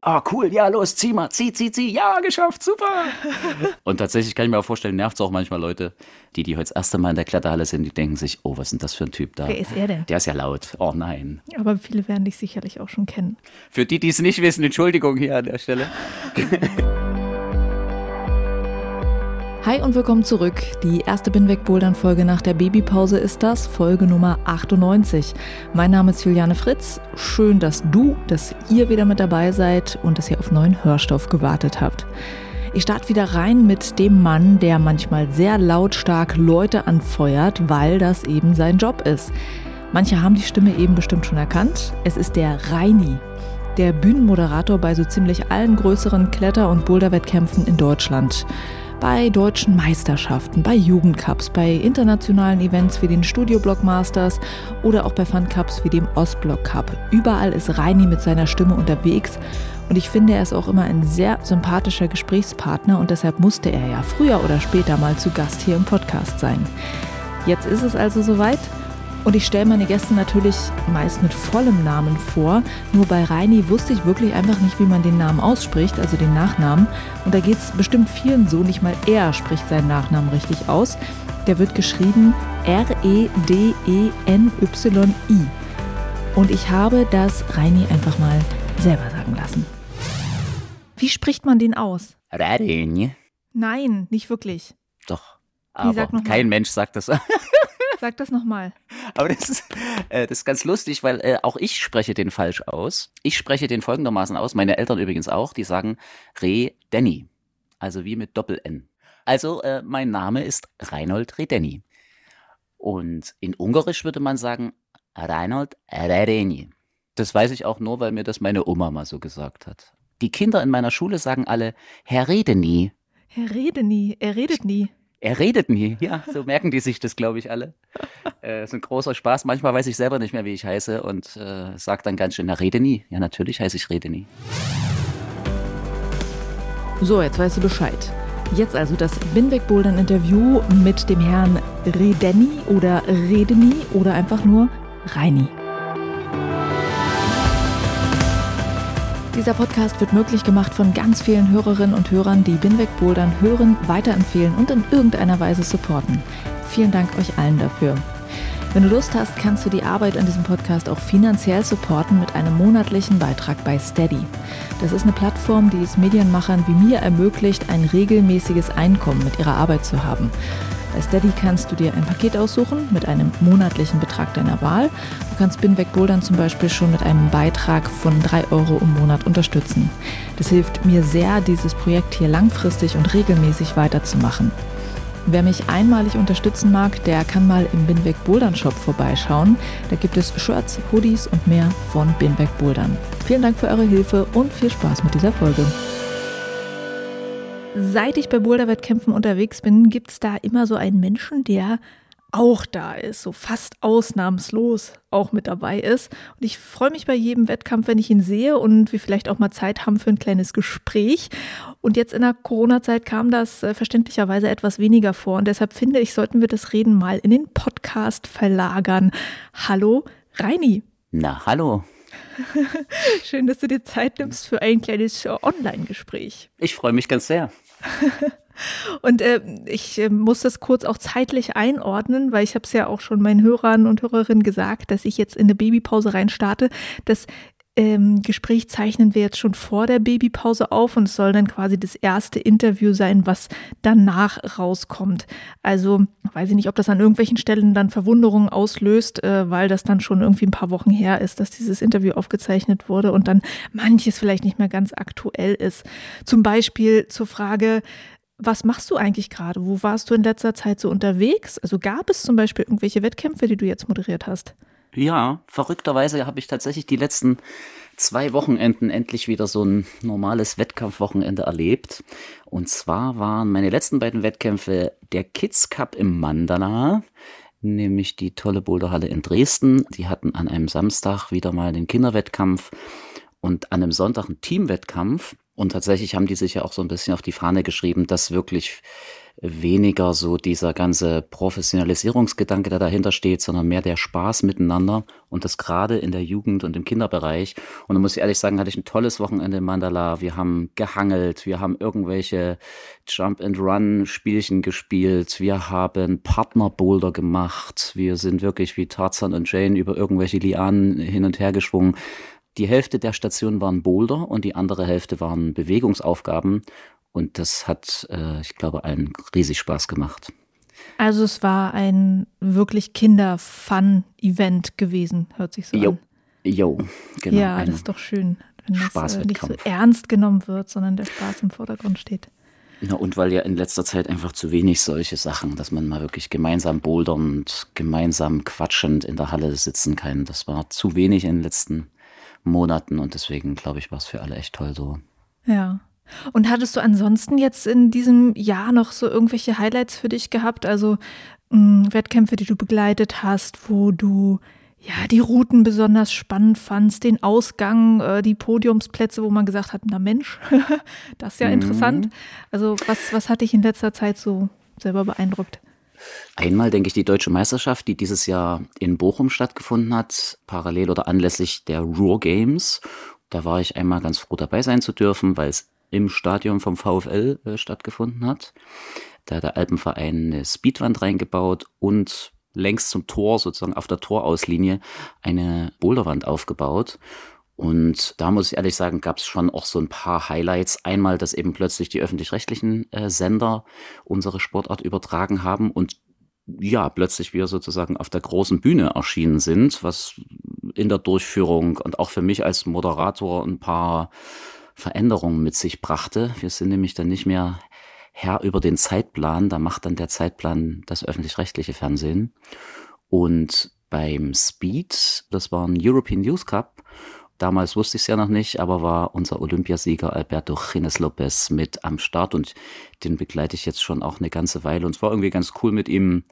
Ah, oh, cool, ja, los, zieh mal, zieh, zieh, zieh, ja, geschafft, super. und tatsächlich kann ich mir auch vorstellen, nervt es auch manchmal Leute, die, die heute das erste Mal in der Kletterhalle sind, die denken sich, oh, was ist denn das für ein Typ da? Wer ist er denn? Der ist ja laut. Oh nein. Aber viele werden dich sicherlich auch schon kennen. Für die, die es nicht wissen, Entschuldigung hier an der Stelle. Hi und willkommen zurück. Die erste Binweg-Bouldern-Folge nach der Babypause ist das, Folge Nummer 98. Mein Name ist Juliane Fritz. Schön, dass du, dass ihr wieder mit dabei seid und dass ihr auf neuen Hörstoff gewartet habt. Ich starte wieder rein mit dem Mann, der manchmal sehr lautstark Leute anfeuert, weil das eben sein Job ist. Manche haben die Stimme eben bestimmt schon erkannt. Es ist der Reini, der Bühnenmoderator bei so ziemlich allen größeren Kletter- und Boulderwettkämpfen in Deutschland bei deutschen Meisterschaften, bei Jugendcups, bei internationalen Events wie den Studio Block Masters oder auch bei Fun Cups wie dem Ostblock Cup. Überall ist Reini mit seiner Stimme unterwegs und ich finde, er ist auch immer ein sehr sympathischer Gesprächspartner und deshalb musste er ja früher oder später mal zu Gast hier im Podcast sein. Jetzt ist es also soweit. Und ich stelle meine Gäste natürlich meist mit vollem Namen vor. Nur bei Reini wusste ich wirklich einfach nicht, wie man den Namen ausspricht, also den Nachnamen. Und da geht es bestimmt vielen so, nicht mal er spricht seinen Nachnamen richtig aus. Der wird geschrieben R-E-D-E-N-Y-I. Und ich habe das Reini einfach mal selber sagen lassen. Wie spricht man den aus? Reini. Nein, nicht wirklich. Doch. Aber kein Mensch sagt das. Sag das nochmal. Aber das ist, äh, das ist ganz lustig, weil äh, auch ich spreche den falsch aus. Ich spreche den folgendermaßen aus, meine Eltern übrigens auch, die sagen Re Denny. Also wie mit Doppel-N. Also äh, mein Name ist Reinhold Redeni. Und in Ungarisch würde man sagen Reinhold Redeni. Das weiß ich auch nur, weil mir das meine Oma mal so gesagt hat. Die Kinder in meiner Schule sagen alle Herr Redeni. Herr Redeni, er redet nie. Er redet nie, ja, so merken die sich das, glaube ich, alle. Äh, ist ein großer Spaß. Manchmal weiß ich selber nicht mehr, wie ich heiße und äh, sage dann ganz schön, na, rede nie. Ja, natürlich heiße ich Rede nie. So, jetzt weißt du Bescheid. Jetzt also das Binweg-Bouldern-Interview mit dem Herrn Redeni oder Redeni oder einfach nur Reini. Dieser Podcast wird möglich gemacht von ganz vielen Hörerinnen und Hörern, die Binweg Bouldern hören, weiterempfehlen und in irgendeiner Weise supporten. Vielen Dank euch allen dafür. Wenn du Lust hast, kannst du die Arbeit an diesem Podcast auch finanziell supporten mit einem monatlichen Beitrag bei Steady. Das ist eine Plattform, die es Medienmachern wie mir ermöglicht, ein regelmäßiges Einkommen mit ihrer Arbeit zu haben. Bei Steady kannst du dir ein Paket aussuchen mit einem monatlichen Betrag deiner Wahl. Du kannst Binweg Bouldern zum Beispiel schon mit einem Beitrag von 3 Euro im Monat unterstützen. Das hilft mir sehr, dieses Projekt hier langfristig und regelmäßig weiterzumachen. Wer mich einmalig unterstützen mag, der kann mal im Binweg Bouldern Shop vorbeischauen. Da gibt es Shirts, Hoodies und mehr von Binweg Bouldern. Vielen Dank für eure Hilfe und viel Spaß mit dieser Folge. Seit ich bei Boulderwettkämpfen unterwegs bin, gibt es da immer so einen Menschen, der auch da ist, so fast ausnahmslos auch mit dabei ist. Und ich freue mich bei jedem Wettkampf, wenn ich ihn sehe und wir vielleicht auch mal Zeit haben für ein kleines Gespräch. Und jetzt in der Corona-Zeit kam das äh, verständlicherweise etwas weniger vor. Und deshalb finde ich, sollten wir das Reden mal in den Podcast verlagern. Hallo, Reini. Na, hallo. Schön, dass du dir Zeit nimmst für ein kleines Online-Gespräch. Ich freue mich ganz sehr. Und äh, ich äh, muss das kurz auch zeitlich einordnen, weil ich habe es ja auch schon meinen Hörern und Hörerinnen gesagt, dass ich jetzt in eine Babypause rein starte. Das ähm, Gespräch zeichnen wir jetzt schon vor der Babypause auf und es soll dann quasi das erste Interview sein, was danach rauskommt. Also weiß ich nicht, ob das an irgendwelchen Stellen dann Verwunderungen auslöst, äh, weil das dann schon irgendwie ein paar Wochen her ist, dass dieses Interview aufgezeichnet wurde und dann manches vielleicht nicht mehr ganz aktuell ist. Zum Beispiel zur Frage, was machst du eigentlich gerade? Wo warst du in letzter Zeit so unterwegs? Also gab es zum Beispiel irgendwelche Wettkämpfe, die du jetzt moderiert hast? Ja, verrückterweise habe ich tatsächlich die letzten zwei Wochenenden endlich wieder so ein normales Wettkampfwochenende erlebt. Und zwar waren meine letzten beiden Wettkämpfe der Kids Cup im Mandala, nämlich die tolle Boulderhalle in Dresden. Die hatten an einem Samstag wieder mal den Kinderwettkampf und an einem Sonntag einen Teamwettkampf. Und tatsächlich haben die sich ja auch so ein bisschen auf die Fahne geschrieben, dass wirklich weniger so dieser ganze Professionalisierungsgedanke, der dahinter steht, sondern mehr der Spaß miteinander und das gerade in der Jugend und im Kinderbereich. Und da muss ich ehrlich sagen, hatte ich ein tolles Wochenende in Mandala. Wir haben gehangelt, wir haben irgendwelche Jump-and-Run-Spielchen gespielt, wir haben Partnerboulder gemacht, wir sind wirklich wie Tarzan und Jane über irgendwelche Lianen hin und her geschwungen. Die Hälfte der Station waren Boulder und die andere Hälfte waren Bewegungsaufgaben. Und das hat, äh, ich glaube, allen riesig Spaß gemacht. Also es war ein wirklich Kinder-Fun-Event gewesen, hört sich so jo. an. Jo, genau. Ja, das ist doch schön, wenn das äh, nicht so ernst genommen wird, sondern der Spaß im Vordergrund steht. Ja, und weil ja in letzter Zeit einfach zu wenig solche Sachen, dass man mal wirklich gemeinsam bouldernd, gemeinsam quatschend in der Halle sitzen kann. Das war zu wenig in den letzten Monaten und deswegen, glaube ich, war es für alle echt toll so. Ja. Und hattest du ansonsten jetzt in diesem Jahr noch so irgendwelche Highlights für dich gehabt? Also mh, hm, Wettkämpfe, die du begleitet hast, wo du ja die Routen besonders spannend fandst, den Ausgang, äh, die Podiumsplätze, wo man gesagt hat, na Mensch, das ist ja mhm. interessant. Also was, was hat dich in letzter Zeit so selber beeindruckt? Einmal denke ich die deutsche Meisterschaft, die dieses Jahr in Bochum stattgefunden hat, parallel oder anlässlich der Ruhr Games. Da war ich einmal ganz froh dabei sein zu dürfen, weil es im Stadion vom VfL äh, stattgefunden hat. Da hat der Alpenverein eine Speedwand reingebaut und längs zum Tor, sozusagen auf der Torauslinie, eine Boulderwand aufgebaut. Und da muss ich ehrlich sagen, gab es schon auch so ein paar Highlights. Einmal, dass eben plötzlich die öffentlich-rechtlichen äh, Sender unsere Sportart übertragen haben und ja, plötzlich wir sozusagen auf der großen Bühne erschienen sind, was in der Durchführung und auch für mich als Moderator ein paar Veränderungen mit sich brachte. Wir sind nämlich dann nicht mehr Herr über den Zeitplan, da macht dann der Zeitplan das öffentlich-rechtliche Fernsehen. Und beim Speed, das war ein European Youth Cup, damals wusste ich es ja noch nicht, aber war unser Olympiasieger Alberto Gines Lopez mit am Start und den begleite ich jetzt schon auch eine ganze Weile und es war irgendwie ganz cool mit ihm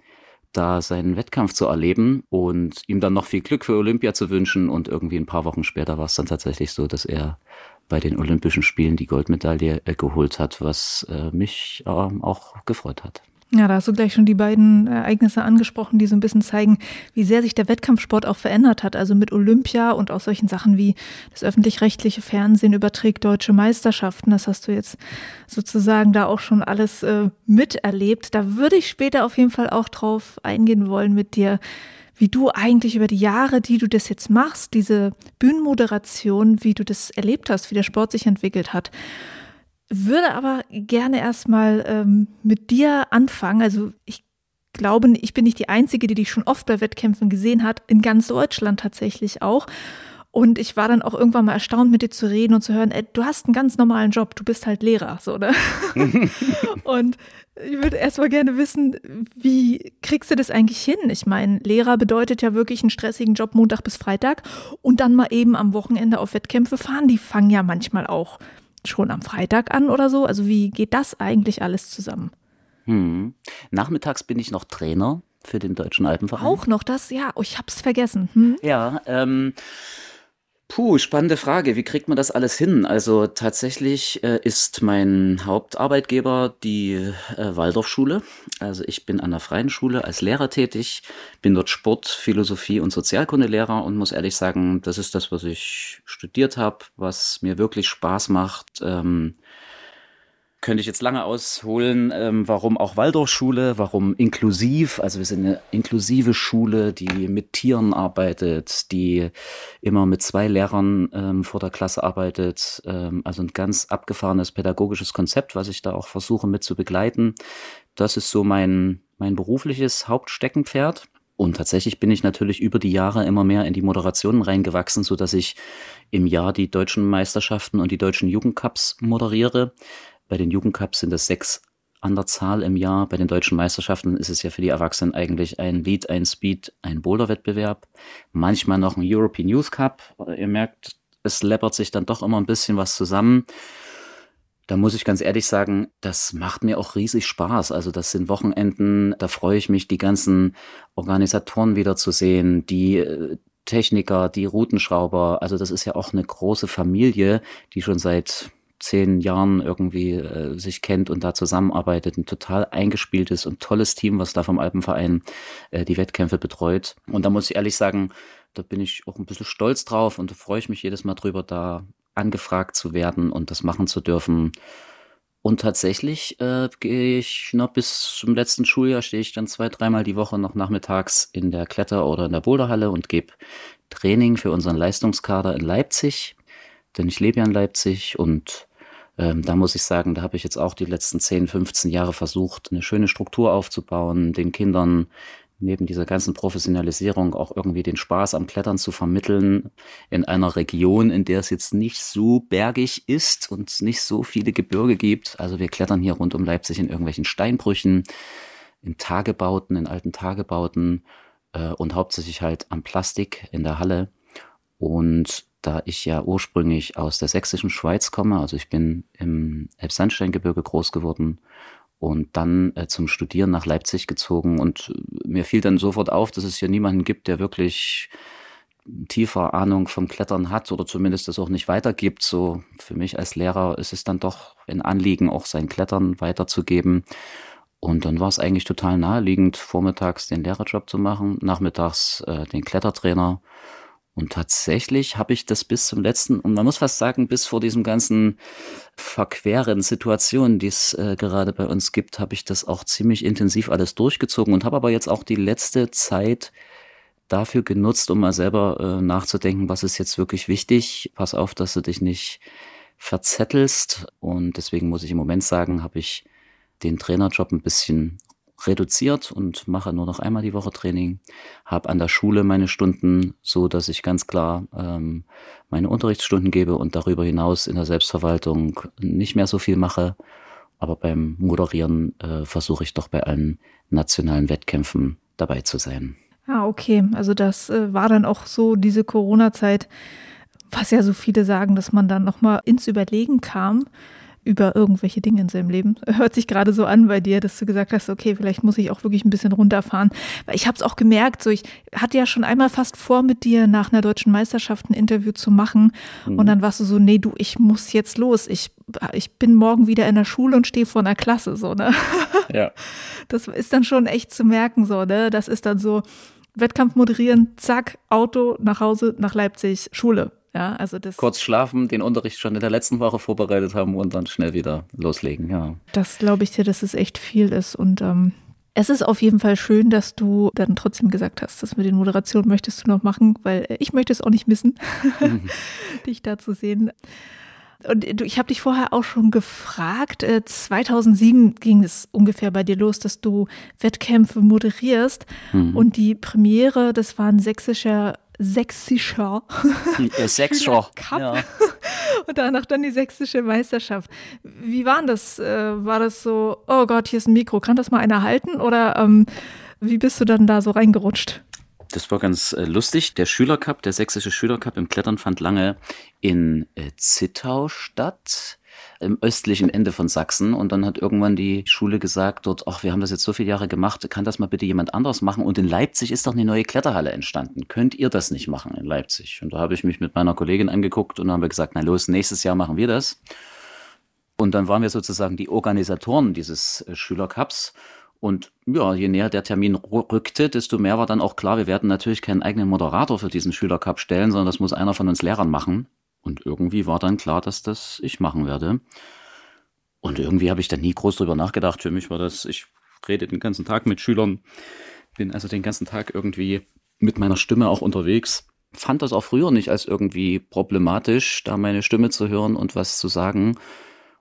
da seinen Wettkampf zu erleben und ihm dann noch viel Glück für Olympia zu wünschen und irgendwie ein paar Wochen später war es dann tatsächlich so, dass er bei den Olympischen Spielen die Goldmedaille äh, geholt hat, was äh, mich äh, auch gefreut hat. Ja, da hast du gleich schon die beiden Ereignisse angesprochen, die so ein bisschen zeigen, wie sehr sich der Wettkampfsport auch verändert hat. Also mit Olympia und auch solchen Sachen wie das öffentlich-rechtliche Fernsehen überträgt deutsche Meisterschaften. Das hast du jetzt sozusagen da auch schon alles äh, miterlebt. Da würde ich später auf jeden Fall auch drauf eingehen wollen mit dir, wie du eigentlich über die Jahre, die du das jetzt machst, diese Bühnenmoderation, wie du das erlebt hast, wie der Sport sich entwickelt hat. Würde aber gerne erstmal ähm, mit dir anfangen. Also ich glaube, ich bin nicht die Einzige, die dich schon oft bei Wettkämpfen gesehen hat, in ganz Deutschland tatsächlich auch. Und ich war dann auch irgendwann mal erstaunt, mit dir zu reden und zu hören, ey, du hast einen ganz normalen Job, du bist halt Lehrer, so, ne? und ich würde erstmal gerne wissen, wie kriegst du das eigentlich hin? Ich meine, Lehrer bedeutet ja wirklich einen stressigen Job Montag bis Freitag und dann mal eben am Wochenende auf Wettkämpfe fahren. Die fangen ja manchmal auch schon am Freitag an oder so. Also wie geht das eigentlich alles zusammen? Hm. Nachmittags bin ich noch Trainer für den Deutschen Alpenverein. Auch noch das? Ja, oh, ich hab's vergessen. Hm? Ja, ähm, Puh, spannende Frage. Wie kriegt man das alles hin? Also tatsächlich äh, ist mein Hauptarbeitgeber die äh, Waldorfschule. Also ich bin an der freien Schule als Lehrer tätig, bin dort Sport, Philosophie und Sozialkundelehrer und muss ehrlich sagen, das ist das, was ich studiert habe, was mir wirklich Spaß macht. Ähm, könnte ich jetzt lange ausholen, ähm, warum auch Waldorfschule, warum inklusiv. Also wir sind eine inklusive Schule, die mit Tieren arbeitet, die immer mit zwei Lehrern ähm, vor der Klasse arbeitet. Ähm, also ein ganz abgefahrenes pädagogisches Konzept, was ich da auch versuche mit zu begleiten. Das ist so mein, mein berufliches Hauptsteckenpferd. Und tatsächlich bin ich natürlich über die Jahre immer mehr in die Moderationen reingewachsen, so dass ich im Jahr die deutschen Meisterschaften und die deutschen Jugendcups moderiere. Bei den Jugendcups sind es sechs an der Zahl im Jahr. Bei den deutschen Meisterschaften ist es ja für die Erwachsenen eigentlich ein Lead, ein Speed, ein Boulder-Wettbewerb. Manchmal noch ein European Youth Cup. Ihr merkt, es läppert sich dann doch immer ein bisschen was zusammen. Da muss ich ganz ehrlich sagen, das macht mir auch riesig Spaß. Also das sind Wochenenden, da freue ich mich, die ganzen Organisatoren wiederzusehen, die äh, Techniker, die Routenschrauber. Also das ist ja auch eine große Familie, die schon seit zehn Jahren irgendwie äh, sich kennt und da zusammenarbeitet. Ein total eingespieltes und tolles Team, was da vom Alpenverein äh, die Wettkämpfe betreut. Und da muss ich ehrlich sagen, da bin ich auch ein bisschen stolz drauf und da freue ich mich jedes Mal drüber, da angefragt zu werden und das machen zu dürfen. Und tatsächlich äh, gehe ich noch bis zum letzten Schuljahr, stehe ich dann zwei, dreimal die Woche noch nachmittags in der Kletter- oder in der Boulderhalle und gebe Training für unseren Leistungskader in Leipzig. Denn ich lebe ja in Leipzig und ähm, da muss ich sagen, da habe ich jetzt auch die letzten 10, 15 Jahre versucht, eine schöne Struktur aufzubauen, den Kindern neben dieser ganzen Professionalisierung auch irgendwie den Spaß am Klettern zu vermitteln in einer Region, in der es jetzt nicht so bergig ist und nicht so viele Gebirge gibt. Also wir klettern hier rund um Leipzig in irgendwelchen Steinbrüchen, in Tagebauten, in alten Tagebauten äh, und hauptsächlich halt am Plastik in der Halle. Und da ich ja ursprünglich aus der sächsischen Schweiz komme, also ich bin im Elbsandsteingebirge groß geworden und dann äh, zum Studieren nach Leipzig gezogen und äh, mir fiel dann sofort auf, dass es hier niemanden gibt, der wirklich tiefer Ahnung vom Klettern hat oder zumindest das auch nicht weitergibt. So für mich als Lehrer ist es dann doch ein Anliegen, auch sein Klettern weiterzugeben. Und dann war es eigentlich total naheliegend, vormittags den Lehrerjob zu machen, nachmittags äh, den Klettertrainer und tatsächlich habe ich das bis zum letzten, und man muss fast sagen, bis vor diesem ganzen verqueren Situationen, die es äh, gerade bei uns gibt, habe ich das auch ziemlich intensiv alles durchgezogen und habe aber jetzt auch die letzte Zeit dafür genutzt, um mal selber äh, nachzudenken, was ist jetzt wirklich wichtig. Pass auf, dass du dich nicht verzettelst. Und deswegen muss ich im Moment sagen, habe ich den Trainerjob ein bisschen reduziert und mache nur noch einmal die Woche Training, habe an der Schule meine Stunden so, dass ich ganz klar ähm, meine Unterrichtsstunden gebe und darüber hinaus in der Selbstverwaltung nicht mehr so viel mache. Aber beim Moderieren äh, versuche ich doch bei allen nationalen Wettkämpfen dabei zu sein. Ah, okay. Also das äh, war dann auch so diese Corona-Zeit, was ja so viele sagen, dass man dann nochmal ins Überlegen kam, über irgendwelche Dinge in seinem Leben. Hört sich gerade so an bei dir, dass du gesagt hast, okay, vielleicht muss ich auch wirklich ein bisschen runterfahren. Weil ich habe es auch gemerkt, so ich hatte ja schon einmal fast vor, mit dir nach einer deutschen Meisterschaft ein Interview zu machen. Mhm. Und dann warst du so, nee, du, ich muss jetzt los. Ich, ich bin morgen wieder in der Schule und stehe vor einer Klasse, so, ne? Ja. Das ist dann schon echt zu merken, so, ne? Das ist dann so, Wettkampf moderieren, zack, Auto, nach Hause, nach Leipzig, Schule. Ja, also das Kurz schlafen, den Unterricht schon in der letzten Woche vorbereitet haben und dann schnell wieder loslegen, ja. Das glaube ich dir, dass es echt viel ist. Und ähm, es ist auf jeden Fall schön, dass du dann trotzdem gesagt hast, dass mit den Moderationen möchtest du noch machen, weil ich möchte es auch nicht missen, mhm. dich da zu sehen. Und ich habe dich vorher auch schon gefragt, 2007 äh, ging es ungefähr bei dir los, dass du Wettkämpfe moderierst. Mhm. Und die Premiere, das war ein sächsischer sächsischer Sächsischer Cup ja. und danach dann die sächsische Meisterschaft. Wie war das? Äh, war das so, oh Gott, hier ist ein Mikro, kann das mal einer halten? Oder ähm, wie bist du dann da so reingerutscht? Das war ganz äh, lustig. Der Schülercup, der sächsische Schülercup im Klettern fand lange in äh, Zittau statt im östlichen Ende von Sachsen. Und dann hat irgendwann die Schule gesagt dort, ach, wir haben das jetzt so viele Jahre gemacht, kann das mal bitte jemand anderes machen? Und in Leipzig ist doch eine neue Kletterhalle entstanden. Könnt ihr das nicht machen in Leipzig? Und da habe ich mich mit meiner Kollegin angeguckt und dann haben wir gesagt, na los, nächstes Jahr machen wir das. Und dann waren wir sozusagen die Organisatoren dieses äh, Schülercups. Und ja, je näher der Termin rückte, desto mehr war dann auch klar, wir werden natürlich keinen eigenen Moderator für diesen Schülercup stellen, sondern das muss einer von uns Lehrern machen. Und irgendwie war dann klar, dass das ich machen werde. Und irgendwie habe ich da nie groß drüber nachgedacht. Für mich war das, ich rede den ganzen Tag mit Schülern, bin also den ganzen Tag irgendwie mit meiner Stimme auch unterwegs. Fand das auch früher nicht als irgendwie problematisch, da meine Stimme zu hören und was zu sagen.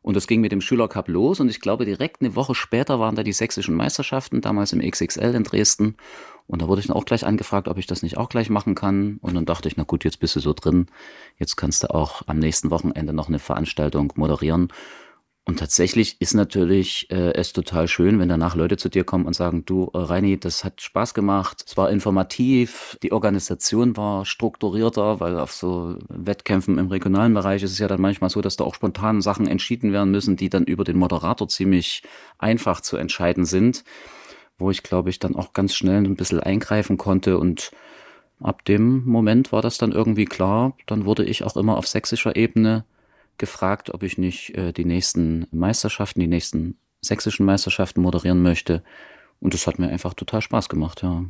Und das ging mit dem Schülercup los und ich glaube, direkt eine Woche später waren da die sächsischen Meisterschaften, damals im XXL in Dresden. Und da wurde ich dann auch gleich angefragt, ob ich das nicht auch gleich machen kann. Und dann dachte ich, na gut, jetzt bist du so drin. Jetzt kannst du auch am nächsten Wochenende noch eine Veranstaltung moderieren. Und tatsächlich ist natürlich äh, es total schön, wenn danach Leute zu dir kommen und sagen, du äh, Reini, das hat Spaß gemacht, es war informativ, die Organisation war strukturierter, weil auf so Wettkämpfen im regionalen Bereich ist es ja dann manchmal so, dass da auch spontan Sachen entschieden werden müssen, die dann über den Moderator ziemlich einfach zu entscheiden sind, wo ich glaube ich dann auch ganz schnell ein bisschen eingreifen konnte und ab dem Moment war das dann irgendwie klar, dann wurde ich auch immer auf sächsischer Ebene gefragt, ob ich nicht äh, die nächsten Meisterschaften, die nächsten sächsischen Meisterschaften moderieren möchte. Und das hat mir einfach total Spaß gemacht, ja.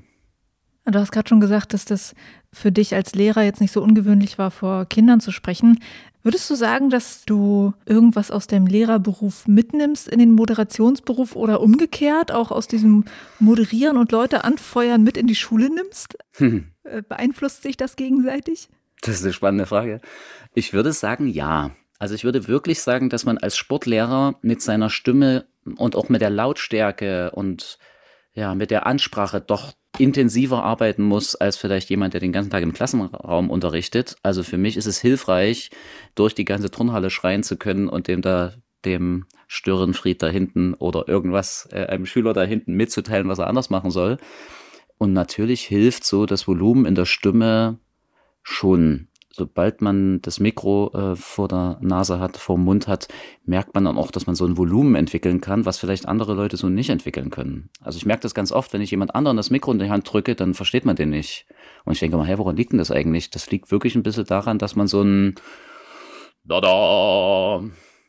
Du hast gerade schon gesagt, dass das für dich als Lehrer jetzt nicht so ungewöhnlich war, vor Kindern zu sprechen. Würdest du sagen, dass du irgendwas aus deinem Lehrerberuf mitnimmst in den Moderationsberuf oder umgekehrt auch aus diesem Moderieren und Leute anfeuern mit in die Schule nimmst? Hm. Beeinflusst sich das gegenseitig? Das ist eine spannende Frage. Ich würde sagen, ja. Also ich würde wirklich sagen, dass man als Sportlehrer mit seiner Stimme und auch mit der Lautstärke und ja, mit der Ansprache doch intensiver arbeiten muss als vielleicht jemand, der den ganzen Tag im Klassenraum unterrichtet. Also für mich ist es hilfreich, durch die ganze Turnhalle schreien zu können und dem da dem Störenfried da hinten oder irgendwas äh, einem Schüler da hinten mitzuteilen, was er anders machen soll. Und natürlich hilft so das Volumen in der Stimme schon sobald man das Mikro äh, vor der Nase hat, vor dem Mund hat, merkt man dann auch, dass man so ein Volumen entwickeln kann, was vielleicht andere Leute so nicht entwickeln können. Also ich merke das ganz oft, wenn ich jemand anderen das Mikro in die Hand drücke, dann versteht man den nicht. Und ich denke mal, hey, woran liegt denn das eigentlich? Das liegt wirklich ein bisschen daran, dass man so ein da da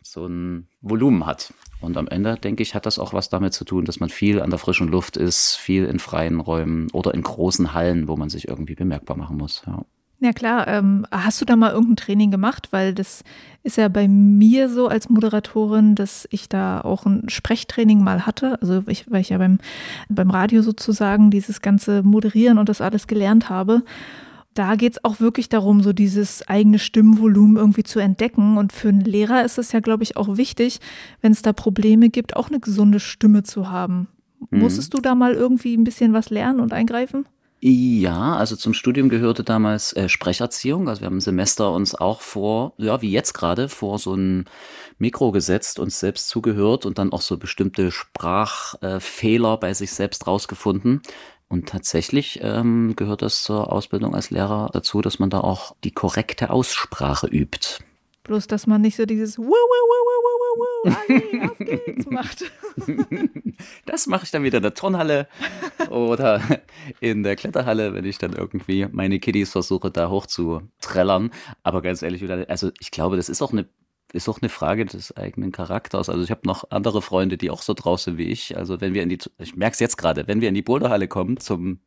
so ein Volumen hat. Und am Ende, denke ich, hat das auch was damit zu tun, dass man viel an der frischen Luft ist, viel in freien Räumen oder in großen Hallen, wo man sich irgendwie bemerkbar machen muss. Ja. Ja klar, ähm, hast du da mal irgendein Training gemacht? Weil das ist ja bei mir so als Moderatorin, dass ich da auch ein Sprechtraining mal hatte. Also ich, weil ich ja beim, beim Radio sozusagen dieses ganze Moderieren und das alles gelernt habe. Da geht es auch wirklich darum, so dieses eigene Stimmvolumen irgendwie zu entdecken. Und für einen Lehrer ist es ja, glaube ich, auch wichtig, wenn es da Probleme gibt, auch eine gesunde Stimme zu haben. Mhm. Musstest du da mal irgendwie ein bisschen was lernen und eingreifen? Ja, also zum Studium gehörte damals äh, Sprecherziehung. Also wir haben ein Semester uns auch vor, ja, wie jetzt gerade, vor so ein Mikro gesetzt, uns selbst zugehört und dann auch so bestimmte Sprachfehler äh, bei sich selbst rausgefunden. Und tatsächlich ähm, gehört das zur Ausbildung als Lehrer dazu, dass man da auch die korrekte Aussprache übt. Bloß, dass man nicht so dieses Wuh, wuh, wuh, wuh, wuh, wuh, Ali, auf geht's macht. Das mache ich dann wieder in der Turnhalle oder in der Kletterhalle, wenn ich dann irgendwie meine Kiddies versuche, da hoch zu trällern. Aber ganz ehrlich, also ich glaube, das ist auch eine ist auch eine Frage des eigenen Charakters. Also ich habe noch andere Freunde, die auch so draußen wie ich. Also wenn wir in die, ich merke es jetzt gerade, wenn wir in die Boulderhalle kommen zum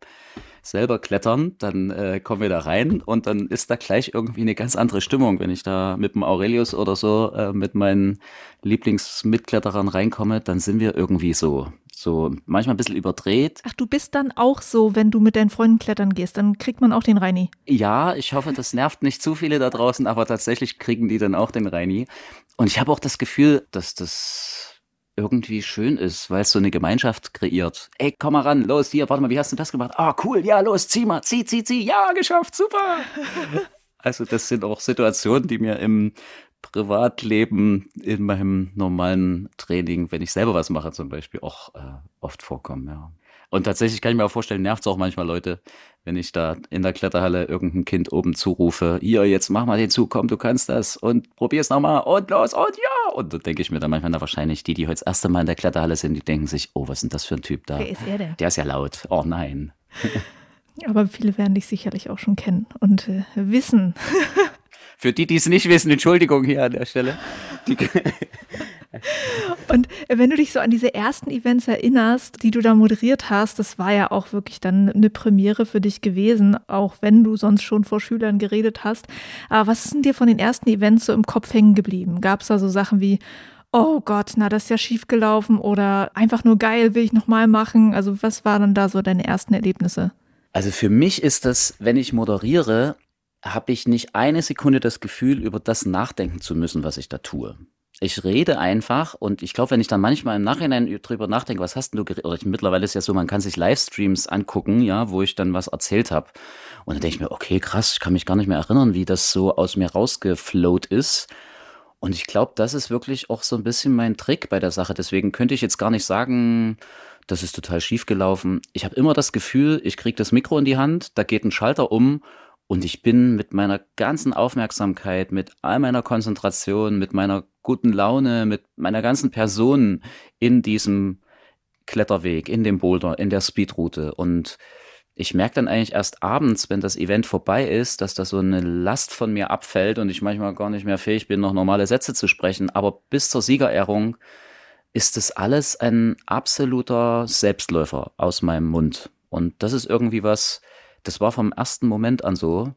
selber klettern, dann äh, kommen wir da rein und dann ist da gleich irgendwie eine ganz andere Stimmung. Wenn ich da mit dem Aurelius oder so äh, mit meinen Lieblingsmitkletterern reinkomme, dann sind wir irgendwie so so manchmal ein bisschen überdreht. Ach, du bist dann auch so, wenn du mit deinen Freunden klettern gehst, dann kriegt man auch den Reini. Ja, ich hoffe, das nervt nicht zu viele da draußen, aber tatsächlich kriegen die dann auch den Reini. Und ich habe auch das Gefühl, dass das irgendwie schön ist, weil es so eine Gemeinschaft kreiert. Ey, komm mal ran, los, hier, warte mal, wie hast du das gemacht? Ah, cool, ja, los, zieh mal, zieh, zieh, zieh, ja, geschafft, super. also das sind auch Situationen, die mir im Privatleben, in meinem normalen Training, wenn ich selber was mache zum Beispiel, auch äh, oft vorkommen, ja. Und tatsächlich kann ich mir auch vorstellen, nervt es auch manchmal Leute, wenn ich da in der Kletterhalle irgendein Kind oben zurufe, hier, jetzt mach mal den Zug, komm, du kannst das und probier's nochmal und los und ja. Und da denke ich mir dann manchmal, na wahrscheinlich die, die heute das erste Mal in der Kletterhalle sind, die denken sich, oh, was ist denn das für ein Typ da? Wer ist er denn? Der ist ja laut. Oh nein. Aber viele werden dich sicherlich auch schon kennen und äh, wissen. für die, die es nicht wissen, Entschuldigung hier an der Stelle. Und wenn du dich so an diese ersten Events erinnerst, die du da moderiert hast, das war ja auch wirklich dann eine Premiere für dich gewesen, auch wenn du sonst schon vor Schülern geredet hast. Aber was ist denn dir von den ersten Events so im Kopf hängen geblieben? Gab es da so Sachen wie, oh Gott, na, das ist ja schief gelaufen oder einfach nur geil, will ich nochmal machen? Also was waren da so deine ersten Erlebnisse? Also für mich ist das, wenn ich moderiere, habe ich nicht eine Sekunde das Gefühl, über das nachdenken zu müssen, was ich da tue ich rede einfach und ich glaube, wenn ich dann manchmal im Nachhinein drüber nachdenke, was hast denn du geredet? Oder ich, mittlerweile ist ja so, man kann sich Livestreams angucken, ja, wo ich dann was erzählt habe. Und dann denke ich mir, okay, krass, ich kann mich gar nicht mehr erinnern, wie das so aus mir rausgeflowt ist. Und ich glaube, das ist wirklich auch so ein bisschen mein Trick bei der Sache. Deswegen könnte ich jetzt gar nicht sagen, das ist total schief gelaufen. Ich habe immer das Gefühl, ich kriege das Mikro in die Hand, da geht ein Schalter um und ich bin mit meiner ganzen Aufmerksamkeit, mit all meiner Konzentration, mit meiner guten Laune, mit meiner ganzen Person in diesem Kletterweg, in dem Boulder, in der Speedroute. Und ich merke dann eigentlich erst abends, wenn das Event vorbei ist, dass da so eine Last von mir abfällt und ich manchmal gar nicht mehr fähig bin, noch normale Sätze zu sprechen. Aber bis zur Siegerehrung ist das alles ein absoluter Selbstläufer aus meinem Mund. Und das ist irgendwie was, das war vom ersten Moment an so.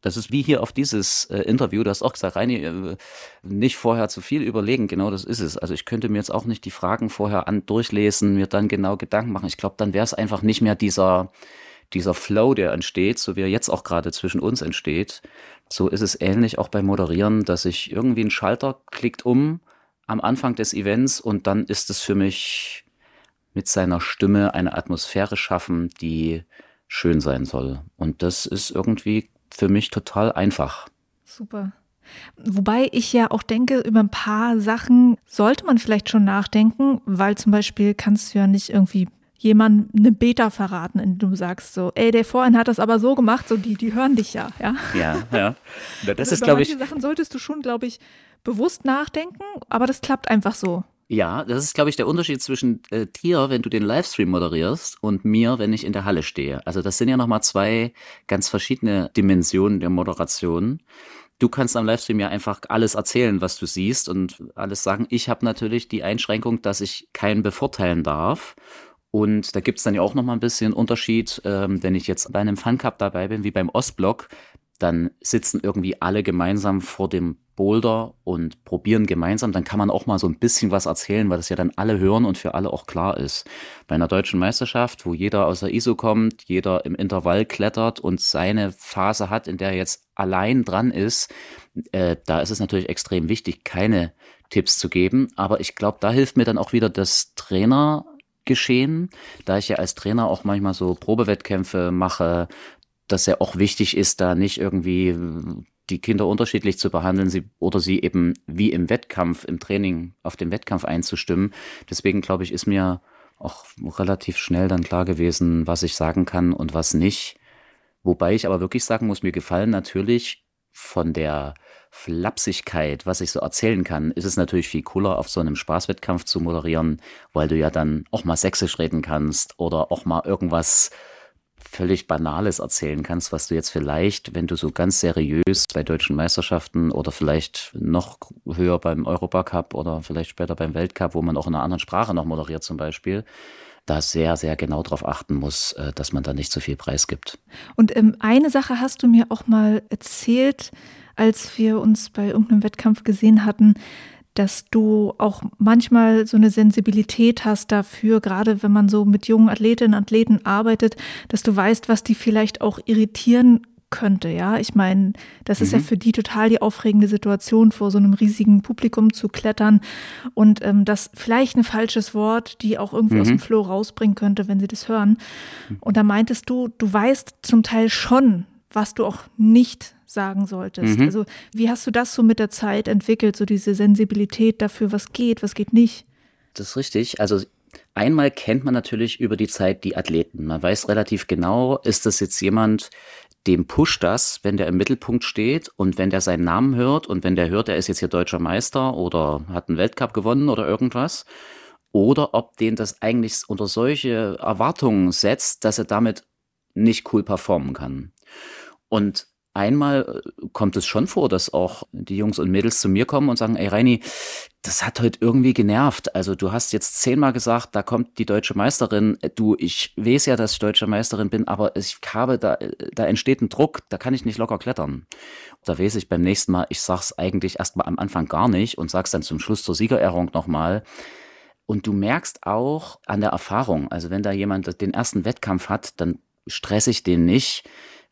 Das ist wie hier auf dieses äh, Interview, du hast auch gesagt, Reini, äh, nicht vorher zu viel überlegen, genau das ist es. Also ich könnte mir jetzt auch nicht die Fragen vorher an durchlesen, mir dann genau Gedanken machen. Ich glaube, dann wäre es einfach nicht mehr dieser, dieser Flow, der entsteht, so wie er jetzt auch gerade zwischen uns entsteht, so ist es ähnlich auch beim Moderieren, dass ich irgendwie ein Schalter klickt um am Anfang des Events und dann ist es für mich mit seiner Stimme eine Atmosphäre schaffen, die schön sein soll. Und das ist irgendwie für mich total einfach. Super. Wobei ich ja auch denke, über ein paar Sachen sollte man vielleicht schon nachdenken, weil zum Beispiel kannst du ja nicht irgendwie jemand eine Beta verraten, indem du sagst so, ey, der vorhin hat das aber so gemacht, so die, die hören dich ja, ja. Ja, ja. Das also ist, glaube ich. Sachen solltest du schon, glaube ich, bewusst nachdenken, aber das klappt einfach so. Ja, das ist, glaube ich, der Unterschied zwischen äh, dir, wenn du den Livestream moderierst, und mir, wenn ich in der Halle stehe. Also das sind ja nochmal zwei ganz verschiedene Dimensionen der Moderation. Du kannst am Livestream ja einfach alles erzählen, was du siehst und alles sagen. Ich habe natürlich die Einschränkung, dass ich keinen bevorteilen darf und da gibt's dann ja auch noch mal ein bisschen Unterschied, ähm, wenn ich jetzt bei einem Fun Cup dabei bin, wie beim Ostblock, dann sitzen irgendwie alle gemeinsam vor dem Boulder und probieren gemeinsam, dann kann man auch mal so ein bisschen was erzählen, weil das ja dann alle hören und für alle auch klar ist. Bei einer deutschen Meisterschaft, wo jeder aus der ISO kommt, jeder im Intervall klettert und seine Phase hat, in der er jetzt allein dran ist, äh, da ist es natürlich extrem wichtig, keine Tipps zu geben. Aber ich glaube, da hilft mir dann auch wieder das Trainer geschehen, da ich ja als Trainer auch manchmal so Probewettkämpfe mache, dass ja auch wichtig ist, da nicht irgendwie die Kinder unterschiedlich zu behandeln sie, oder sie eben wie im Wettkampf, im Training auf den Wettkampf einzustimmen. Deswegen glaube ich, ist mir auch relativ schnell dann klar gewesen, was ich sagen kann und was nicht. Wobei ich aber wirklich sagen muss, mir gefallen natürlich von der Flapsigkeit, was ich so erzählen kann, ist es natürlich viel cooler, auf so einem Spaßwettkampf zu moderieren, weil du ja dann auch mal sächsisch reden kannst oder auch mal irgendwas völlig Banales erzählen kannst, was du jetzt vielleicht, wenn du so ganz seriös bei deutschen Meisterschaften oder vielleicht noch höher beim Europacup oder vielleicht später beim Weltcup, wo man auch in einer anderen Sprache noch moderiert zum Beispiel, da sehr, sehr genau darauf achten muss, äh, dass man da nicht zu so viel preisgibt. Und ähm, eine Sache hast du mir auch mal erzählt, als wir uns bei irgendeinem Wettkampf gesehen hatten, dass du auch manchmal so eine Sensibilität hast dafür, gerade wenn man so mit jungen Athletinnen und Athleten arbeitet, dass du weißt, was die vielleicht auch irritieren könnte, ja. Ich meine, das mhm. ist ja mhm. für die total die aufregende Situation, vor so einem riesigen Publikum zu klettern und ähm, das vielleicht ein falsches Wort, die auch irgendwie mhm. aus dem Flow rausbringen könnte, wenn sie das hören. Mhm. Und da meintest du, du weißt zum Teil schon, was du auch nicht sagen solltest. Mhm. Also wie hast du das so mit der Zeit entwickelt, so diese Sensibilität dafür, was geht, was geht nicht? Das ist richtig. Also einmal kennt man natürlich über die Zeit die Athleten. Man weiß relativ genau, ist das jetzt jemand, dem pusht das, wenn der im Mittelpunkt steht und wenn der seinen Namen hört und wenn der hört, er ist jetzt hier deutscher Meister oder hat einen Weltcup gewonnen oder irgendwas. Oder ob den das eigentlich unter solche Erwartungen setzt, dass er damit nicht cool performen kann. Und einmal äh, kommt es schon vor, dass auch die Jungs und Mädels zu mir kommen und sagen, ey Reini, das hat heute irgendwie genervt. Also du hast jetzt zehnmal gesagt, da kommt die deutsche Meisterin. Du, ich weiß ja, dass ich deutsche Meisterin bin, aber ich habe da, da entsteht ein Druck, da kann ich nicht locker klettern. Da weiß ich beim nächsten Mal, ich sag's eigentlich erstmal am Anfang gar nicht und sag's dann zum Schluss zur Siegerehrung nochmal. Und du merkst auch an der Erfahrung, also wenn da jemand den ersten Wettkampf hat, dann stress ich den nicht